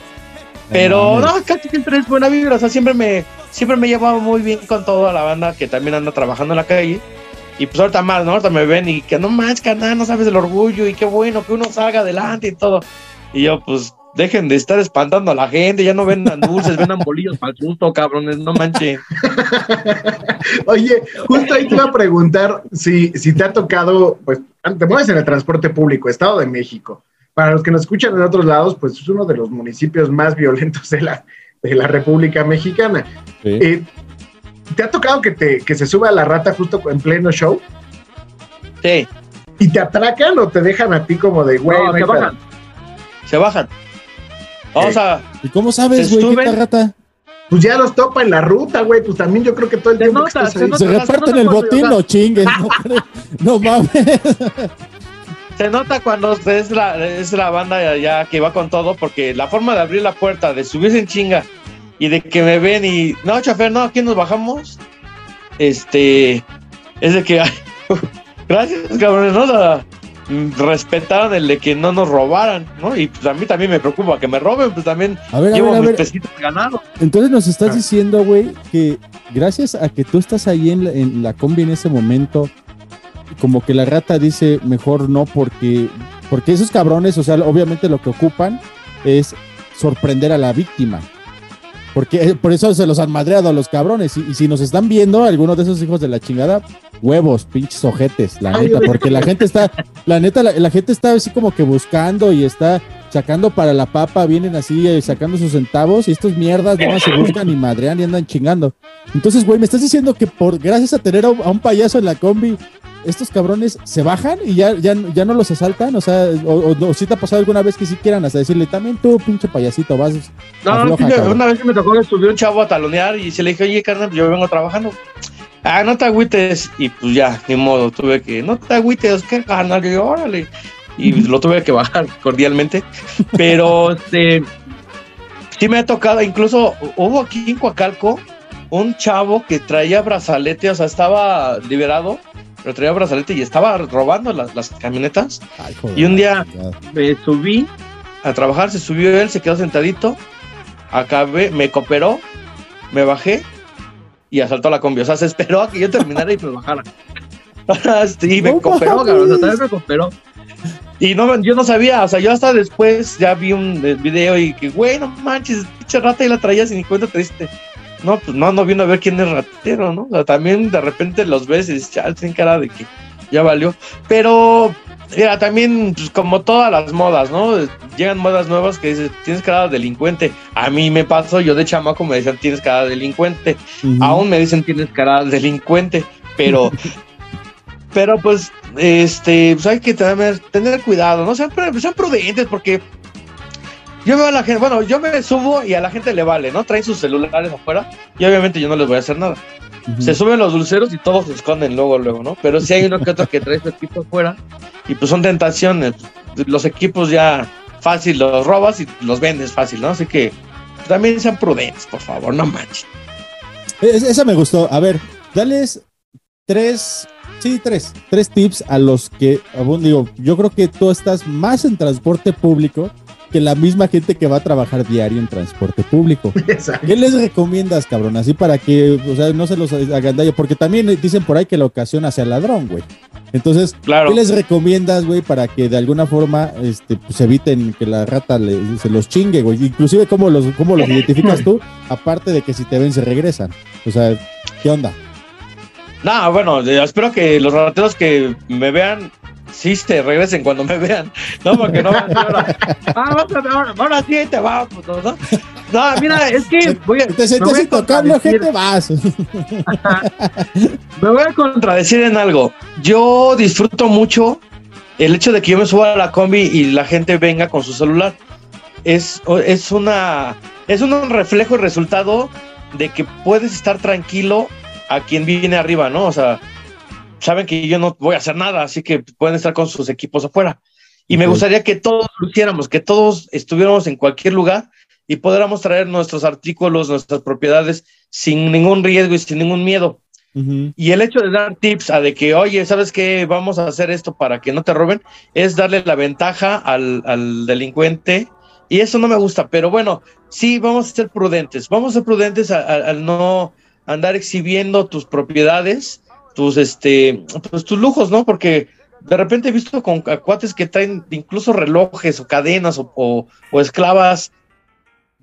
Pero no, casi siempre es buena vibra, o sea, siempre me, siempre me he llevado muy bien con toda la banda que también anda trabajando en la calle. Y pues ahorita más, ¿no? Ahorita me ven y que no más, carnal, no sabes el orgullo y qué bueno que uno salga adelante y todo. Y yo, pues, dejen de estar espantando a la gente, ya no vendan dulces, vendan bolillos para el susto, cabrones, no manchen. Oye, justo ahí te iba a preguntar si, si te ha tocado, pues, te mueves en el transporte público, Estado de México. Para los que nos escuchan en otros lados, pues es uno de los municipios más violentos de la, de la República Mexicana. Eh, ¿Te ha tocado que, te, que se sube a la rata justo en pleno show? Sí. ¿Y te atracan o te dejan a ti como de, güey, No, se pedo"? bajan. Se bajan. Vamos a. ¿Y cómo sabes, güey, qué rata? Pues ya los topa en la ruta, güey. Pues también yo creo que todo el tiempo que nota, estás se ahí- nota. Se reparten el botín, no chinguen. No, no mames. Se nota cuando es la, es la banda ya que va con todo, porque la forma de abrir la puerta, de subirse en chinga y de que me ven y. No, chofer, no, aquí nos bajamos. Este. Es de que. ay, gracias, cabrones, ¿no? Mm, respetaron el de que no nos robaran, ¿no? Y pues a mí también me preocupa que me roben, pues también A ver, a llevo a mis ver. pesitos ganados. Entonces nos estás diciendo, güey, que gracias a que tú estás ahí en la, en la combi en ese momento, como que la rata dice mejor no porque porque esos cabrones, o sea, obviamente lo que ocupan es sorprender a la víctima. Porque eh, por eso se los han madreado a los cabrones. Y, y si nos están viendo, algunos de esos hijos de la chingada, huevos, pinches ojetes, la neta, porque la gente está, la neta, la, la gente está así como que buscando y está sacando para la papa, vienen así eh, sacando sus centavos y estos mierdas no se buscan y madrean y andan chingando. Entonces, güey, me estás diciendo que por gracias a tener a un, a un payaso en la combi, estos cabrones se bajan y ya, ya, ya no los asaltan, o sea, o, o, o si te ha pasado alguna vez que si quieran hasta decirle, también tú, pinche payasito, vas. No, afloja, sí, cabrón". una vez que me tocó que subió un chavo a talonear y se le dije, oye, carnal, yo vengo trabajando. Ah, no te agüites. Y pues ya, ni modo, tuve que, no te agüites, ¿qué carnal? Y yo, órale. Y lo tuve que bajar cordialmente. Pero, este, sí me ha tocado, incluso hubo aquí en Coacalco un chavo que traía brazalete, o sea, estaba liberado, pero traía brazalete y estaba robando las, las camionetas. Y un día me subí a trabajar, se subió él, se quedó sentadito, acabé, me cooperó, me bajé y asaltó la combi. O sea, se esperó a que yo terminara y me bajara. sí, me No cooperó, cabrón, o sea, también me cooperó. Y no, yo no sabía, o sea, yo hasta después ya vi un eh, video y que, güey, no manches, pinche rata y la traías y ni cuenta te diste. No, pues no, no viendo a ver quién es ratero, ¿no? O sea, también de repente los ves y dices, chal, tienen cara de que ya valió. Pero, mira, también, pues, como todas las modas, ¿no? Llegan modas nuevas que dices, tienes cara de delincuente. A mí me pasó, yo de chamaco me decían, tienes cara de delincuente. Aún me dicen, tienes cara de delincuente. Pero, pero pues, este, pues hay que tener, tener cuidado, ¿no? Sean, sean prudentes porque yo veo a la gente, bueno, yo me subo y a la gente le vale, ¿no? Traen sus celulares afuera y obviamente yo no les voy a hacer nada. Se suben los dulceros y todos se esconden luego, luego, ¿no? Pero si hay uno que otro que trae su equipo afuera y pues son tentaciones. Los equipos ya fácil los robas y los vendes fácil, ¿no? Así que también sean prudentes, por favor, no manches. Es- esa me gustó. A ver, dales tres, sí, tres, tres tips a los que, digo, yo creo que tú estás más en transporte público que la misma gente que va a trabajar diario en transporte público. ¿Qué les recomiendas, cabrón? Así para que, o sea, no se los agandalle, porque también dicen por ahí que la ocasión hacia el ladrón, güey. Entonces, Claro. ¿qué les recomiendas, güey, para que de alguna forma este, pues, eviten que la rata le- se los chingue, güey? Inclusive, ¿cómo los, cómo los identificas tú? Aparte de que si te ven, se regresan. O sea, ¿qué onda? No, bueno, eh, espero que los rateros que me vean, sí se regresen cuando me vean. No, porque no van a ahora, ah, ahora, ahora sí te vamos, ¿no? No, mira, es que voy a, Te sientes contradecir. gente, vas. Me voy a contradecir en algo. Yo disfruto mucho el hecho de que yo me suba a la combi y la gente venga con su celular. Es, es una es un reflejo y resultado de que puedes estar tranquilo a quien viene arriba, ¿no? O sea, saben que yo no voy a hacer nada, así que pueden estar con sus equipos afuera. Y me gustaría que todos lo hiciéramos, que todos estuviéramos en cualquier lugar y podamos traer nuestros artículos, nuestras propiedades sin ningún riesgo y sin ningún miedo. Y el hecho de dar tips a de que, oye, ¿sabes qué? Vamos a hacer esto para que no te roben, es darle la ventaja al, al delincuente. Y eso no me gusta, pero bueno, sí, vamos a ser prudentes. Vamos a ser prudentes al no andar exhibiendo tus propiedades, tus, este, pues, tus lujos, ¿no? Porque de repente he visto con cuates que traen incluso relojes o cadenas o, o- o esclavas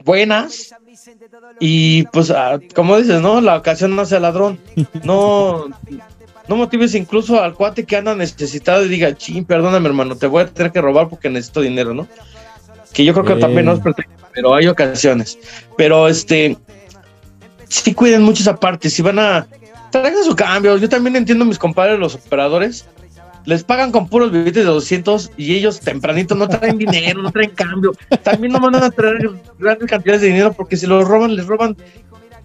buenas y pues ah, como dices, ¿no? La ocasión no hace al ladrón. No, no motives incluso al cuate que anda necesitado y diga, ching, perdóname hermano, te voy a tener que robar porque necesito dinero, ¿no? Que yo creo que Sí. también no es perfecto, pero hay ocasiones. Pero este, sí cuiden mucho esa parte, si van a, traigan su cambio. Yo también entiendo a mis compadres, los operadores, les pagan con puros billetes de 200 y ellos tempranito no traen dinero, no traen cambio. También no van a traer grandes cantidades de dinero porque si los roban, les roban.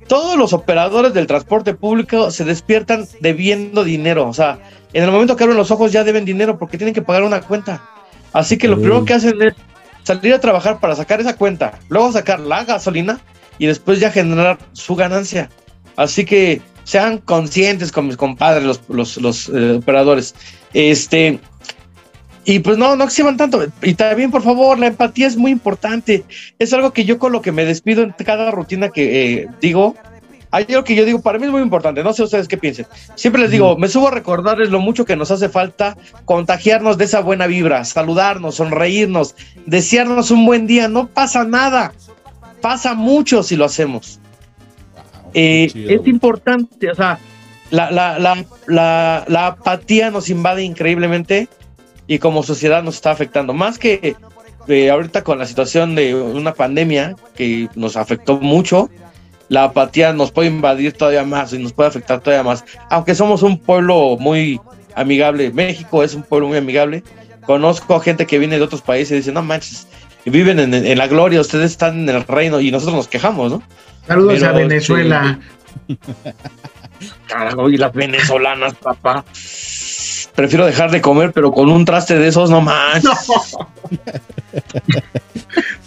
Todos los operadores del transporte público se despiertan debiendo dinero. O sea, en el momento que abren los ojos ya deben dinero porque tienen que pagar una cuenta. Así que lo primero que hacen es salir a trabajar para sacar esa cuenta, luego sacar la gasolina y después ya generar su ganancia. Así que sean conscientes con mis compadres, los, los, los, eh, operadores. Este, y pues no, no exhiban tanto. Y también, por favor, la empatía es muy importante. Es algo que yo con lo que me despido en cada rutina que eh, digo. Hay algo que yo digo, para mí es muy importante, no sé ustedes qué piensen. Siempre les digo, me subo a recordarles lo mucho que nos hace falta contagiarnos de esa buena vibra, saludarnos, sonreírnos, desearnos un buen día. No pasa nada, pasa mucho si lo hacemos. Eh, chido, es importante, o sea, la, la, la, la, la apatía nos invade increíblemente y como sociedad nos está afectando. Más que eh, ahorita con la situación de una pandemia que nos afectó mucho, la apatía nos puede invadir todavía más y nos puede afectar todavía más. Aunque somos un pueblo muy amigable, México es un pueblo muy amigable. Conozco gente que viene de otros países y dice, no manches, viven en, en la gloria, ustedes están en el reino y nosotros nos quejamos, ¿no? Saludos Pero, a Venezuela. Carajo, y las venezolanas, papá. Prefiero dejar de comer, pero con un traste de esos no manches.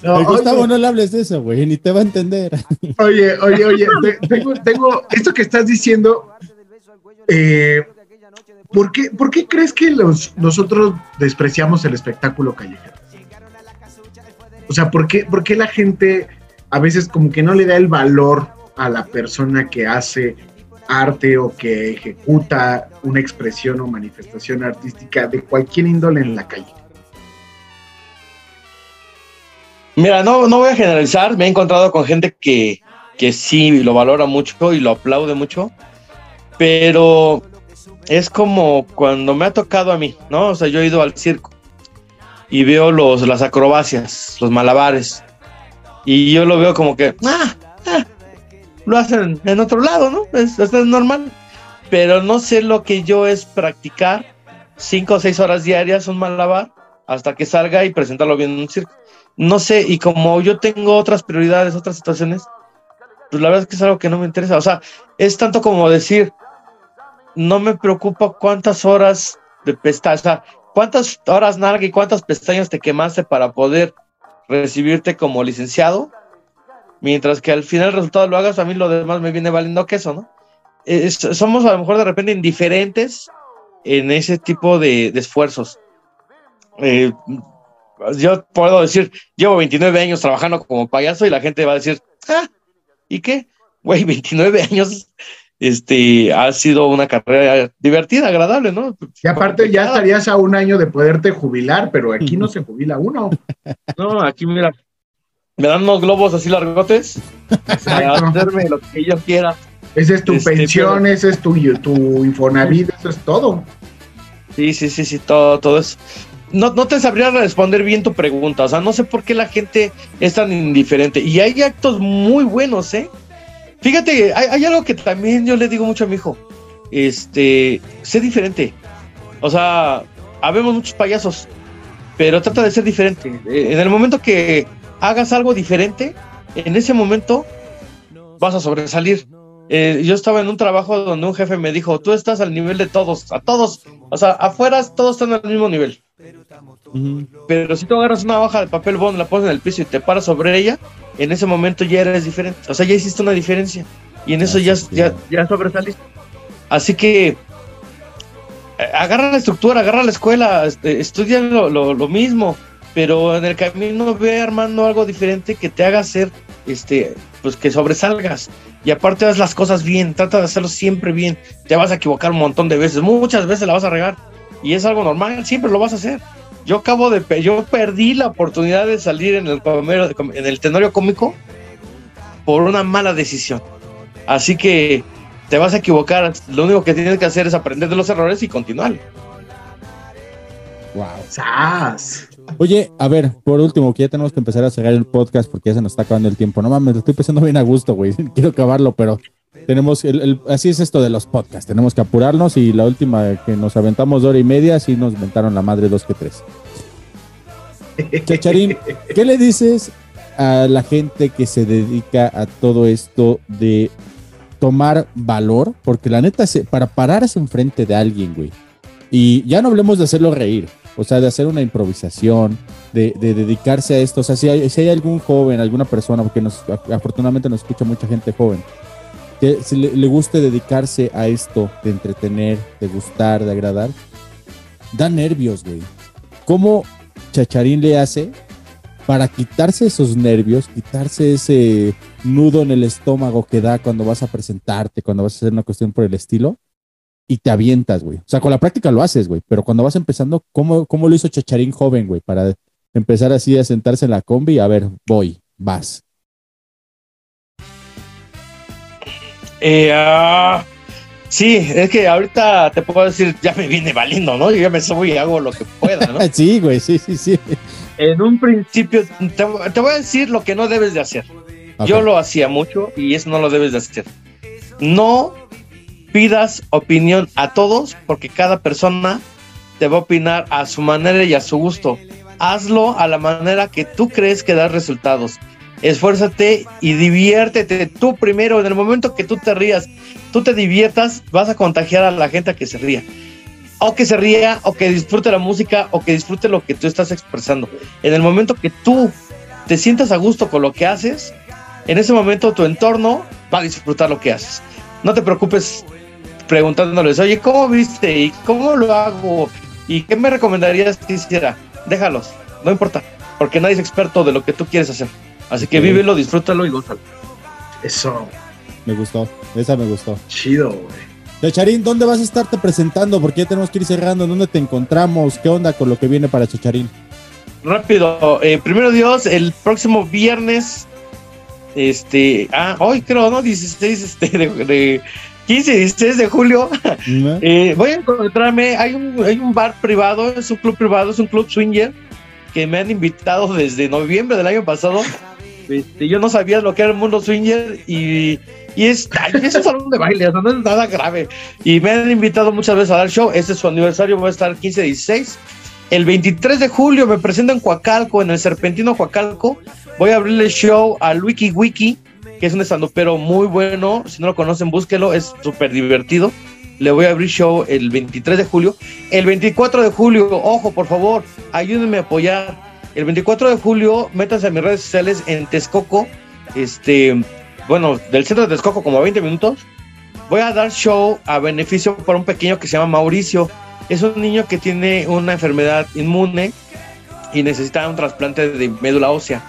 No, Gustavo, oye, no le hables de eso, güey, ni te va a entender. oye, oye, oye, te- tengo, tengo esto que estás diciendo. eh, ¿por, qué, por qué crees que los, nosotros despreciamos el espectáculo callejero? O sea, ¿por qué, por qué la gente a veces como que no le da el valor a la persona que hace arte o que ejecuta una expresión o manifestación artística de cualquier índole en la calle? Mira, no, no voy a generalizar. Me he encontrado con gente que, que sí lo valora mucho y lo aplaude mucho. Pero es como cuando me ha tocado a mí, ¿no? O sea, yo he ido al circo y veo los, las acrobacias, los malabares. Y yo lo veo como que, ah, ah, lo hacen en otro lado, ¿no? Es, es normal. Pero no sé lo que yo es practicar cinco o seis horas diarias un malabar hasta que salga y presentarlo bien en un circo. No sé, y como yo tengo otras prioridades, otras situaciones, pues la verdad es que es algo que no me interesa. O sea, es tanto como decir, no me preocupa cuántas horas de pestañas, o sea, cuántas horas narga y cuántas pestañas te quemaste para poder recibirte como licenciado, mientras que al final el resultado lo hagas, a mí lo demás me viene valiendo queso, ¿no? Somos a lo mejor de repente indiferentes en ese tipo de, de esfuerzos. Eh, yo puedo decir, llevo 29 años trabajando como payaso y la gente va a decir, ah, ¿y qué? Güey, 29 años, este, ha sido una carrera divertida, agradable, ¿no? Y aparte ya estarías a un año de poderte jubilar, pero aquí no se jubila uno. No, aquí mira, me dan unos globos así largotes para hacerme lo que yo quiera. Esa es tu Este, pensión, pero- ese es tu, tu Infonavit, eso es todo. Sí, sí, sí, sí, todo, todo eso. No, no te sabría responder bien tu pregunta, o sea, no sé por qué la gente es tan indiferente. Y hay actos muy buenos, ¿eh? Fíjate, hay, algo que también yo le digo mucho a mi hijo. Este, sé diferente. O sea, habemos muchos payasos, pero trata de ser diferente. En el momento que hagas algo diferente, en ese momento vas a sobresalir. Eh, yo estaba en un trabajo donde un jefe me dijo, tú estás al nivel de todos, a todos, o sea, afuera todos están al mismo nivel. Pero si tú agarras una hoja de papel bond, la pones en el piso y te paras sobre ella, en ese momento ya eres diferente. O sea, ya hiciste una diferencia. Y en eso ya, ya, ya sobresaliste. Así que agarra la estructura, agarra la escuela, este, estudia lo, lo- lo mismo, pero en el camino ve armando algo diferente que te haga hacer, este, pues que sobresalgas. Y aparte haz las cosas bien, trata de hacerlo siempre bien. Te vas a equivocar un montón de veces, muchas veces la vas a regar. Y es algo normal, siempre lo vas a hacer. Yo acabo de, yo perdí la oportunidad de salir en el, comero- en el tenorio cómico por una mala decisión. Así que te vas a equivocar. Lo único que tienes que hacer es aprender de los errores y continuar. Wow. ¡Sas! Oye, a ver, por último, que ya tenemos que empezar a cerrar el podcast porque ya se nos está acabando el tiempo. No mames, lo estoy pensando bien a gusto, güey. Quiero acabarlo, pero tenemos, el, el- así es esto de los podcasts. Tenemos que apurarnos y la última que nos aventamos de hora y media, sí nos aventaron la madre dos que tres. Chacharín, ¿qué le dices a la gente que se dedica a todo esto de tomar valor? Porque la neta, se- para pararse enfrente de alguien, güey, y ya no hablemos de hacerlo reír, o sea, de hacer una improvisación, de, de dedicarse a esto. O sea, si hay, si hay algún joven, alguna persona, porque nos, afortunadamente nos escucha mucha gente joven, que si le, le guste dedicarse a esto, de entretener, de gustar, de agradar, da nervios, güey. ¿Cómo Chacharín le hace para quitarse esos nervios, quitarse ese nudo en el estómago que da cuando vas a presentarte, cuando vas a hacer una cuestión por el estilo? y te avientas, güey. O sea, con la práctica lo haces, güey, pero cuando vas empezando, ¿cómo, cómo lo hizo Chacharín joven, güey? Para empezar así a sentarse en la combi a ver, voy, vas. Eh, ah, sí, es que ahorita te puedo decir, ya me viene valiendo, ¿no? Yo ya me subo y hago lo que pueda, ¿no? sí, güey, sí, sí, sí. En un principio, te, te voy a decir lo que no debes de hacer. Yo lo hacía mucho y eso no lo debes de hacer. No pidas opinión a todos porque cada persona te va a opinar a su manera y a su gusto. Hazlo a la manera que tú crees que da resultados. Esfuérzate y diviértete tú primero. En el momento que tú te rías, tú te diviertas, vas a contagiar a la gente que se ría. O que se ría, o que disfrute la música, o que disfrute lo que tú estás expresando. En el momento que tú te sientas a gusto con lo que haces, en ese momento tu entorno va a disfrutar lo que haces. No te preocupes preguntándoles, oye, ¿cómo viste? ¿Y cómo lo hago? ¿Y qué me recomendarías que hiciera? Déjalos, no importa, porque nadie es experto de lo que tú quieres hacer. Así que Ok. vívelo, disfrútalo y gózalo. Eso. Me gustó, esa me gustó. Chido, güey. Chacharín, ¿dónde vas a estarte presentando? Porque ya tenemos que ir cerrando. ¿Dónde te encontramos? ¿Qué onda con lo que viene para Chacharín? Rápido, eh, primero Dios, el próximo viernes, este, ah, hoy creo, ¿no? 16, este, de, de 15, 16 de julio, eh, voy a encontrarme, hay un, hay un bar privado, es un club privado, es un club swinger, que me han invitado desde noviembre del año pasado. Este, yo no sabía lo que era el mundo swinger y, y es, ay, es un salón de baile, no es nada grave. Y me han invitado muchas veces a dar show. Este es su aniversario, voy a estar 15-16. El 23 de julio me presento en Coacalco, en el Serpentino Coacalco. Voy a abrirle show a Wiki Wiki, que es un estandopero muy bueno. Si no lo conocen, búsquelo, es súper divertido. Le voy a abrir show el 23 de julio. El 24 de julio, ojo, por favor, ayúdenme a apoyar. El 24 de julio, métanse a mis redes sociales en Texcoco, este, bueno, del centro de Texcoco, como a 20 minutos. Voy a dar show a beneficio para un pequeño que se llama Mauricio. Es un niño que tiene una enfermedad inmune y necesita un trasplante de médula ósea.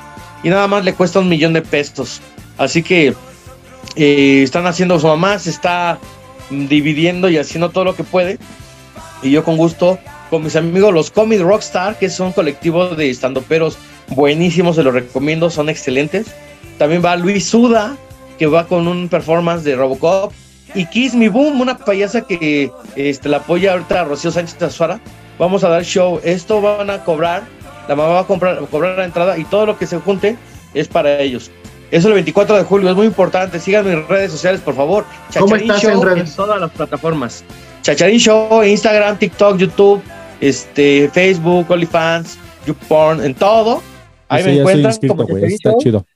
Y nada más le cuesta un millón de pesos. Así que eh, están haciendo, su mamá se está dividiendo y haciendo todo lo que puede. Y yo con gusto, con mis amigos los Comic Rockstar, que es un colectivo de estandoperos buenísimos, se los recomiendo, son excelentes. También va Luis Suda, que va con un performance de Robocop. Y Kiss Me Boom, una payasa que este, la apoya ahorita a Rocío Sánchez Azuara. Vamos a dar show. Esto van a cobrar. La mamá va a comprar, cobrar la entrada y todo lo que se junte es para ellos. Eso el 24 de julio, es muy importante. Sigan mis redes sociales, por favor. ¿Cómo Chacharín estás en Show redes? todas las plataformas. Chacharín Show, Instagram, TikTok, YouTube, este, Facebook, OnlyFans, YouPorn, en todo. Ahí Ese me encuentran inscrito, como Está chido.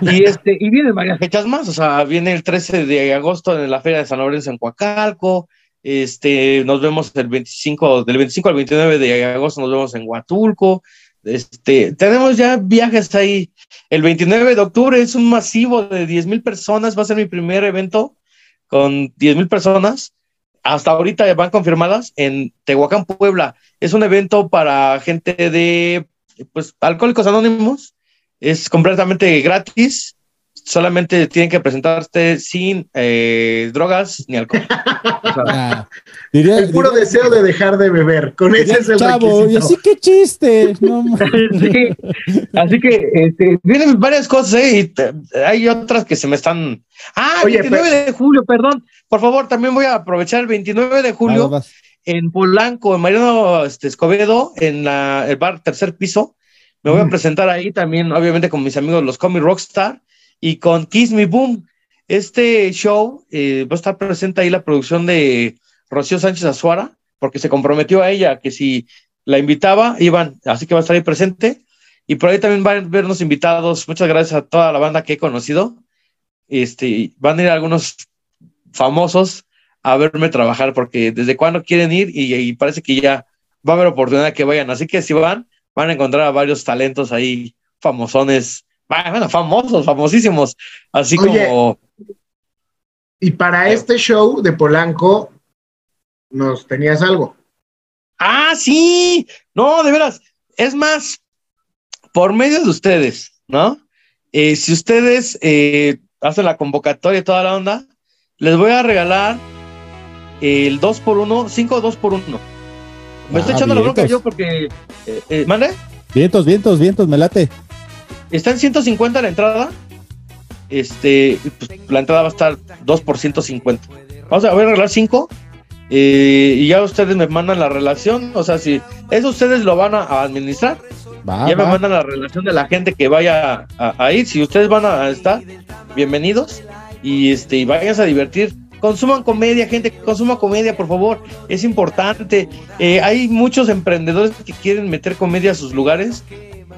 Y este, y vienen varias fechas más, o sea, viene el 13 de agosto en la Feria de San Lorenzo en Coacalco, Este, nos vemos el 25, del 25 al 29 de agosto nos vemos en Huatulco. Este, tenemos ya viajes ahí. El 29 de octubre es un masivo de 10 mil personas. Va a ser mi primer evento con 10 mil personas. Hasta ahorita van confirmadas en Tehuacán, Puebla. Es un evento para gente de pues, alcohólicos anónimos. Es completamente gratis solamente tienen que presentarte sin eh, drogas ni alcohol. Ah, el puro deseo de dejar de beber, con ese es el Chavo, y así que chiste. No, sí. Así que este, vienen varias cosas, ¿eh? Y te- hay otras que se me están. Ah, Oye, 29 de julio, perdón. Por favor, también voy a aprovechar el 29 de julio vas. en Polanco, en Mariano este, Escobedo, en la, el bar tercer piso. Me voy a presentar ahí también, obviamente, con mis amigos los Comic Rockstar y con Kiss Me Boom. Este show eh, va a estar presente ahí la producción de Rocío Sánchez Azuara, porque se comprometió a ella que si la invitaba, iban, así que va a estar ahí presente. Y por ahí también van a vernos invitados. Muchas gracias a toda la banda que he conocido. Este, van a ir algunos famosos a verme trabajar, porque desde cuando quieren ir y, y parece que ya va a haber oportunidad que vayan. Así que si van, van a encontrar a varios talentos ahí, famosones, bueno, famosos, famosísimos, así Oye, como Y para este show de Polanco, nos tenías algo. Ah, sí, no, de veras. Es más, por medio de ustedes, ¿no? Eh, si ustedes eh, hacen la convocatoria y toda la onda, les voy a regalar el 2 por 1 5 2 por 1 Me estoy Ah, echando la bronca yo porque. Eh, eh, ¿Mande? Vientos, vientos, vientos, me late. Está en 150 la entrada. Este, pues, la entrada va a estar 2 por 150. Vamos a, voy a regalar 5. y ya ustedes me mandan la relación. O sea, si eso ustedes lo van a, a administrar, Va, ya me mandan la relación de la gente que vaya a, a ir. Si ustedes van a estar, bienvenidos. Y este, y vayan a divertir. Consuman comedia, gente, consuma comedia, por favor. Es importante. Eh, hay muchos emprendedores que quieren meter comedia a sus lugares,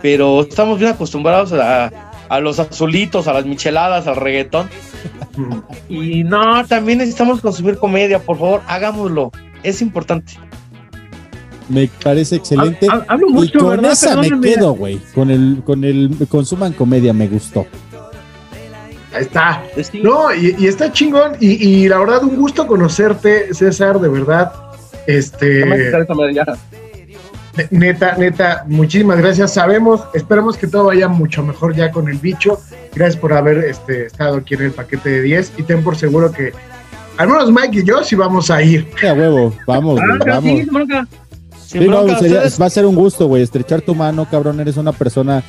pero estamos bien acostumbrados a, a los azulitos, a las micheladas, al reggaetón. Y no, también necesitamos consumir comedia, por favor, hagámoslo. Es importante. Me parece excelente. Ha- ha- hablo y mucho, con ¿verdad? esa me quedo, güey. Con el, con el consuman comedia me gustó. Ahí está. No, y, y está chingón. Y, y la verdad, un gusto conocerte, César, de verdad. Este. Neta, neta, muchísimas gracias. Sabemos, esperamos que todo vaya mucho mejor ya con el bicho. Gracias por haber este, estado aquí en el paquete de 10 y ten por seguro que al menos Mike y yo sí vamos a ir. Sí, a huevo, vamos, güey, Ah, vamos. Sí, no, sería- va a ser un gusto, güey, estrechar tu mano, cabrón. Eres una persona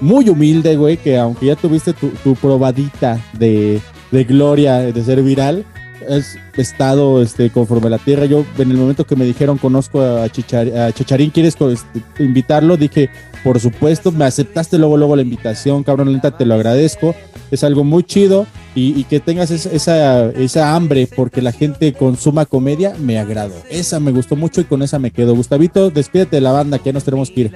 muy humilde, güey, que aunque ya tuviste tu, tu probadita de, de gloria, de ser viral, has estado este, conforme a la tierra. Yo, en el momento que me dijeron conozco a, Chichar- a Chacharín, ¿quieres este, invitarlo? Dije, por supuesto, me aceptaste luego, luego la invitación, cabrón, la neta, te lo agradezco. Es algo muy chido y, y que tengas esa, esa hambre porque la gente consuma comedia, me agrado. Esa me gustó mucho y con esa me quedo. Gustavito, despídete de la banda, que ya nos tenemos que ir.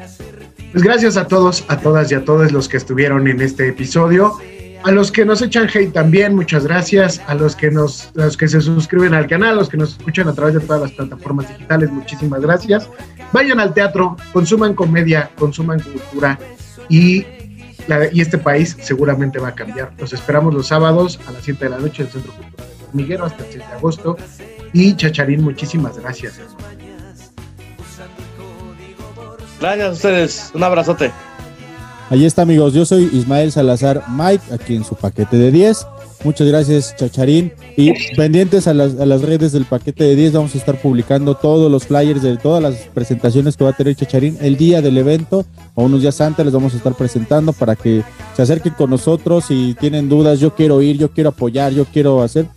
Pues gracias a todos, a todas y a todos los que estuvieron en este episodio. A los que nos echan hate también, muchas gracias. A los que nos, los que se suscriben al canal, a los que nos escuchan a través de todas las plataformas digitales, muchísimas gracias. Vayan al teatro, consuman comedia, consuman cultura y, la- y este país seguramente va a cambiar. Los esperamos los sábados a las 7 de la noche en el Centro Cultural de Hormiguero hasta el 6 de agosto. Y Chacharín, muchísimas gracias. Gracias a ustedes. Un abrazote. Ahí está, amigos. Yo soy Ismael Salazar Mike, aquí en su paquete de 10. Muchas gracias, Chacharín. Y pendientes a las, a las redes del paquete de 10, vamos a estar publicando todos los flyers de todas las presentaciones que va a tener Chacharín el día del evento o unos días antes les vamos a estar presentando para que se acerquen con nosotros si tienen dudas. Yo quiero ir, yo quiero apoyar, yo quiero hacer.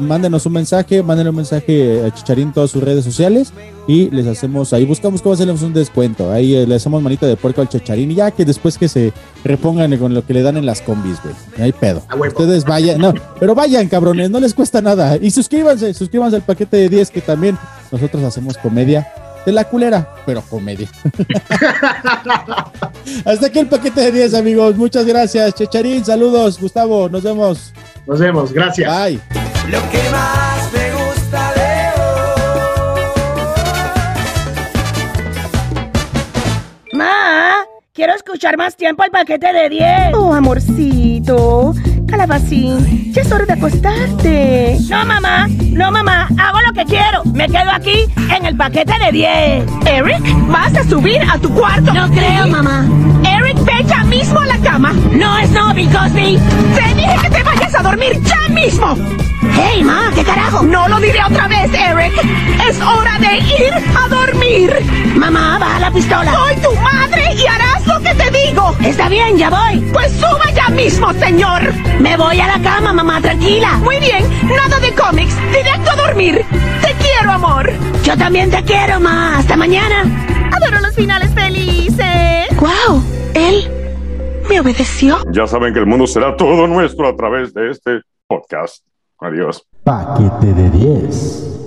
Mándenos un mensaje, mándenle un mensaje a Chicharín en todas sus redes sociales y les hacemos, ahí buscamos cómo hacerles un descuento. Ahí eh, le hacemos manita de puerco al Chacharín y ya que después que se repongan con lo que le dan en las combis, güey. No hay pedo. Ustedes vayan, no, pero vayan, cabrones, no les cuesta nada. Y suscríbanse, suscríbanse al paquete de 10 que también nosotros hacemos comedia de la culera, pero comedia. Hasta aquí el paquete de 10, amigos. Muchas gracias, Chacharín. Saludos, Gustavo. Nos vemos. Nos vemos. Gracias. Bye lo que más me gusta de hoy. Ma, quiero escuchar más tiempo el paquete de 10. Oh, amorcito. Calabacín, ya es hora de acostarte. No, mamá. No, mamá. Hago lo que quiero. Me quedo aquí en el paquete de 10. Eric, ¿vas a subir a tu cuarto? No creo, mamá. Eric, ve ya mismo a la cama. No es no, Bill Cosby. Te dije que te vayas a dormir ya mismo. Hey, ma, ¿qué carajo? No lo diré otra vez, Eric. Es hora de ir a dormir. Mamá, baja la pistola. Soy tu madre y harás lo que te digo. Está bien, ya voy. Pues suba ya mismo, señor. Me voy a la cama, mamá, tranquila. Muy bien, nada de cómics. Directo a dormir. Te quiero, amor. Yo también te quiero, ma. Hasta mañana. Adoro los finales felices. ¡Wow! Él me obedeció. Ya saben que el mundo será todo nuestro a través de este podcast. Adiós. Paquete de 10.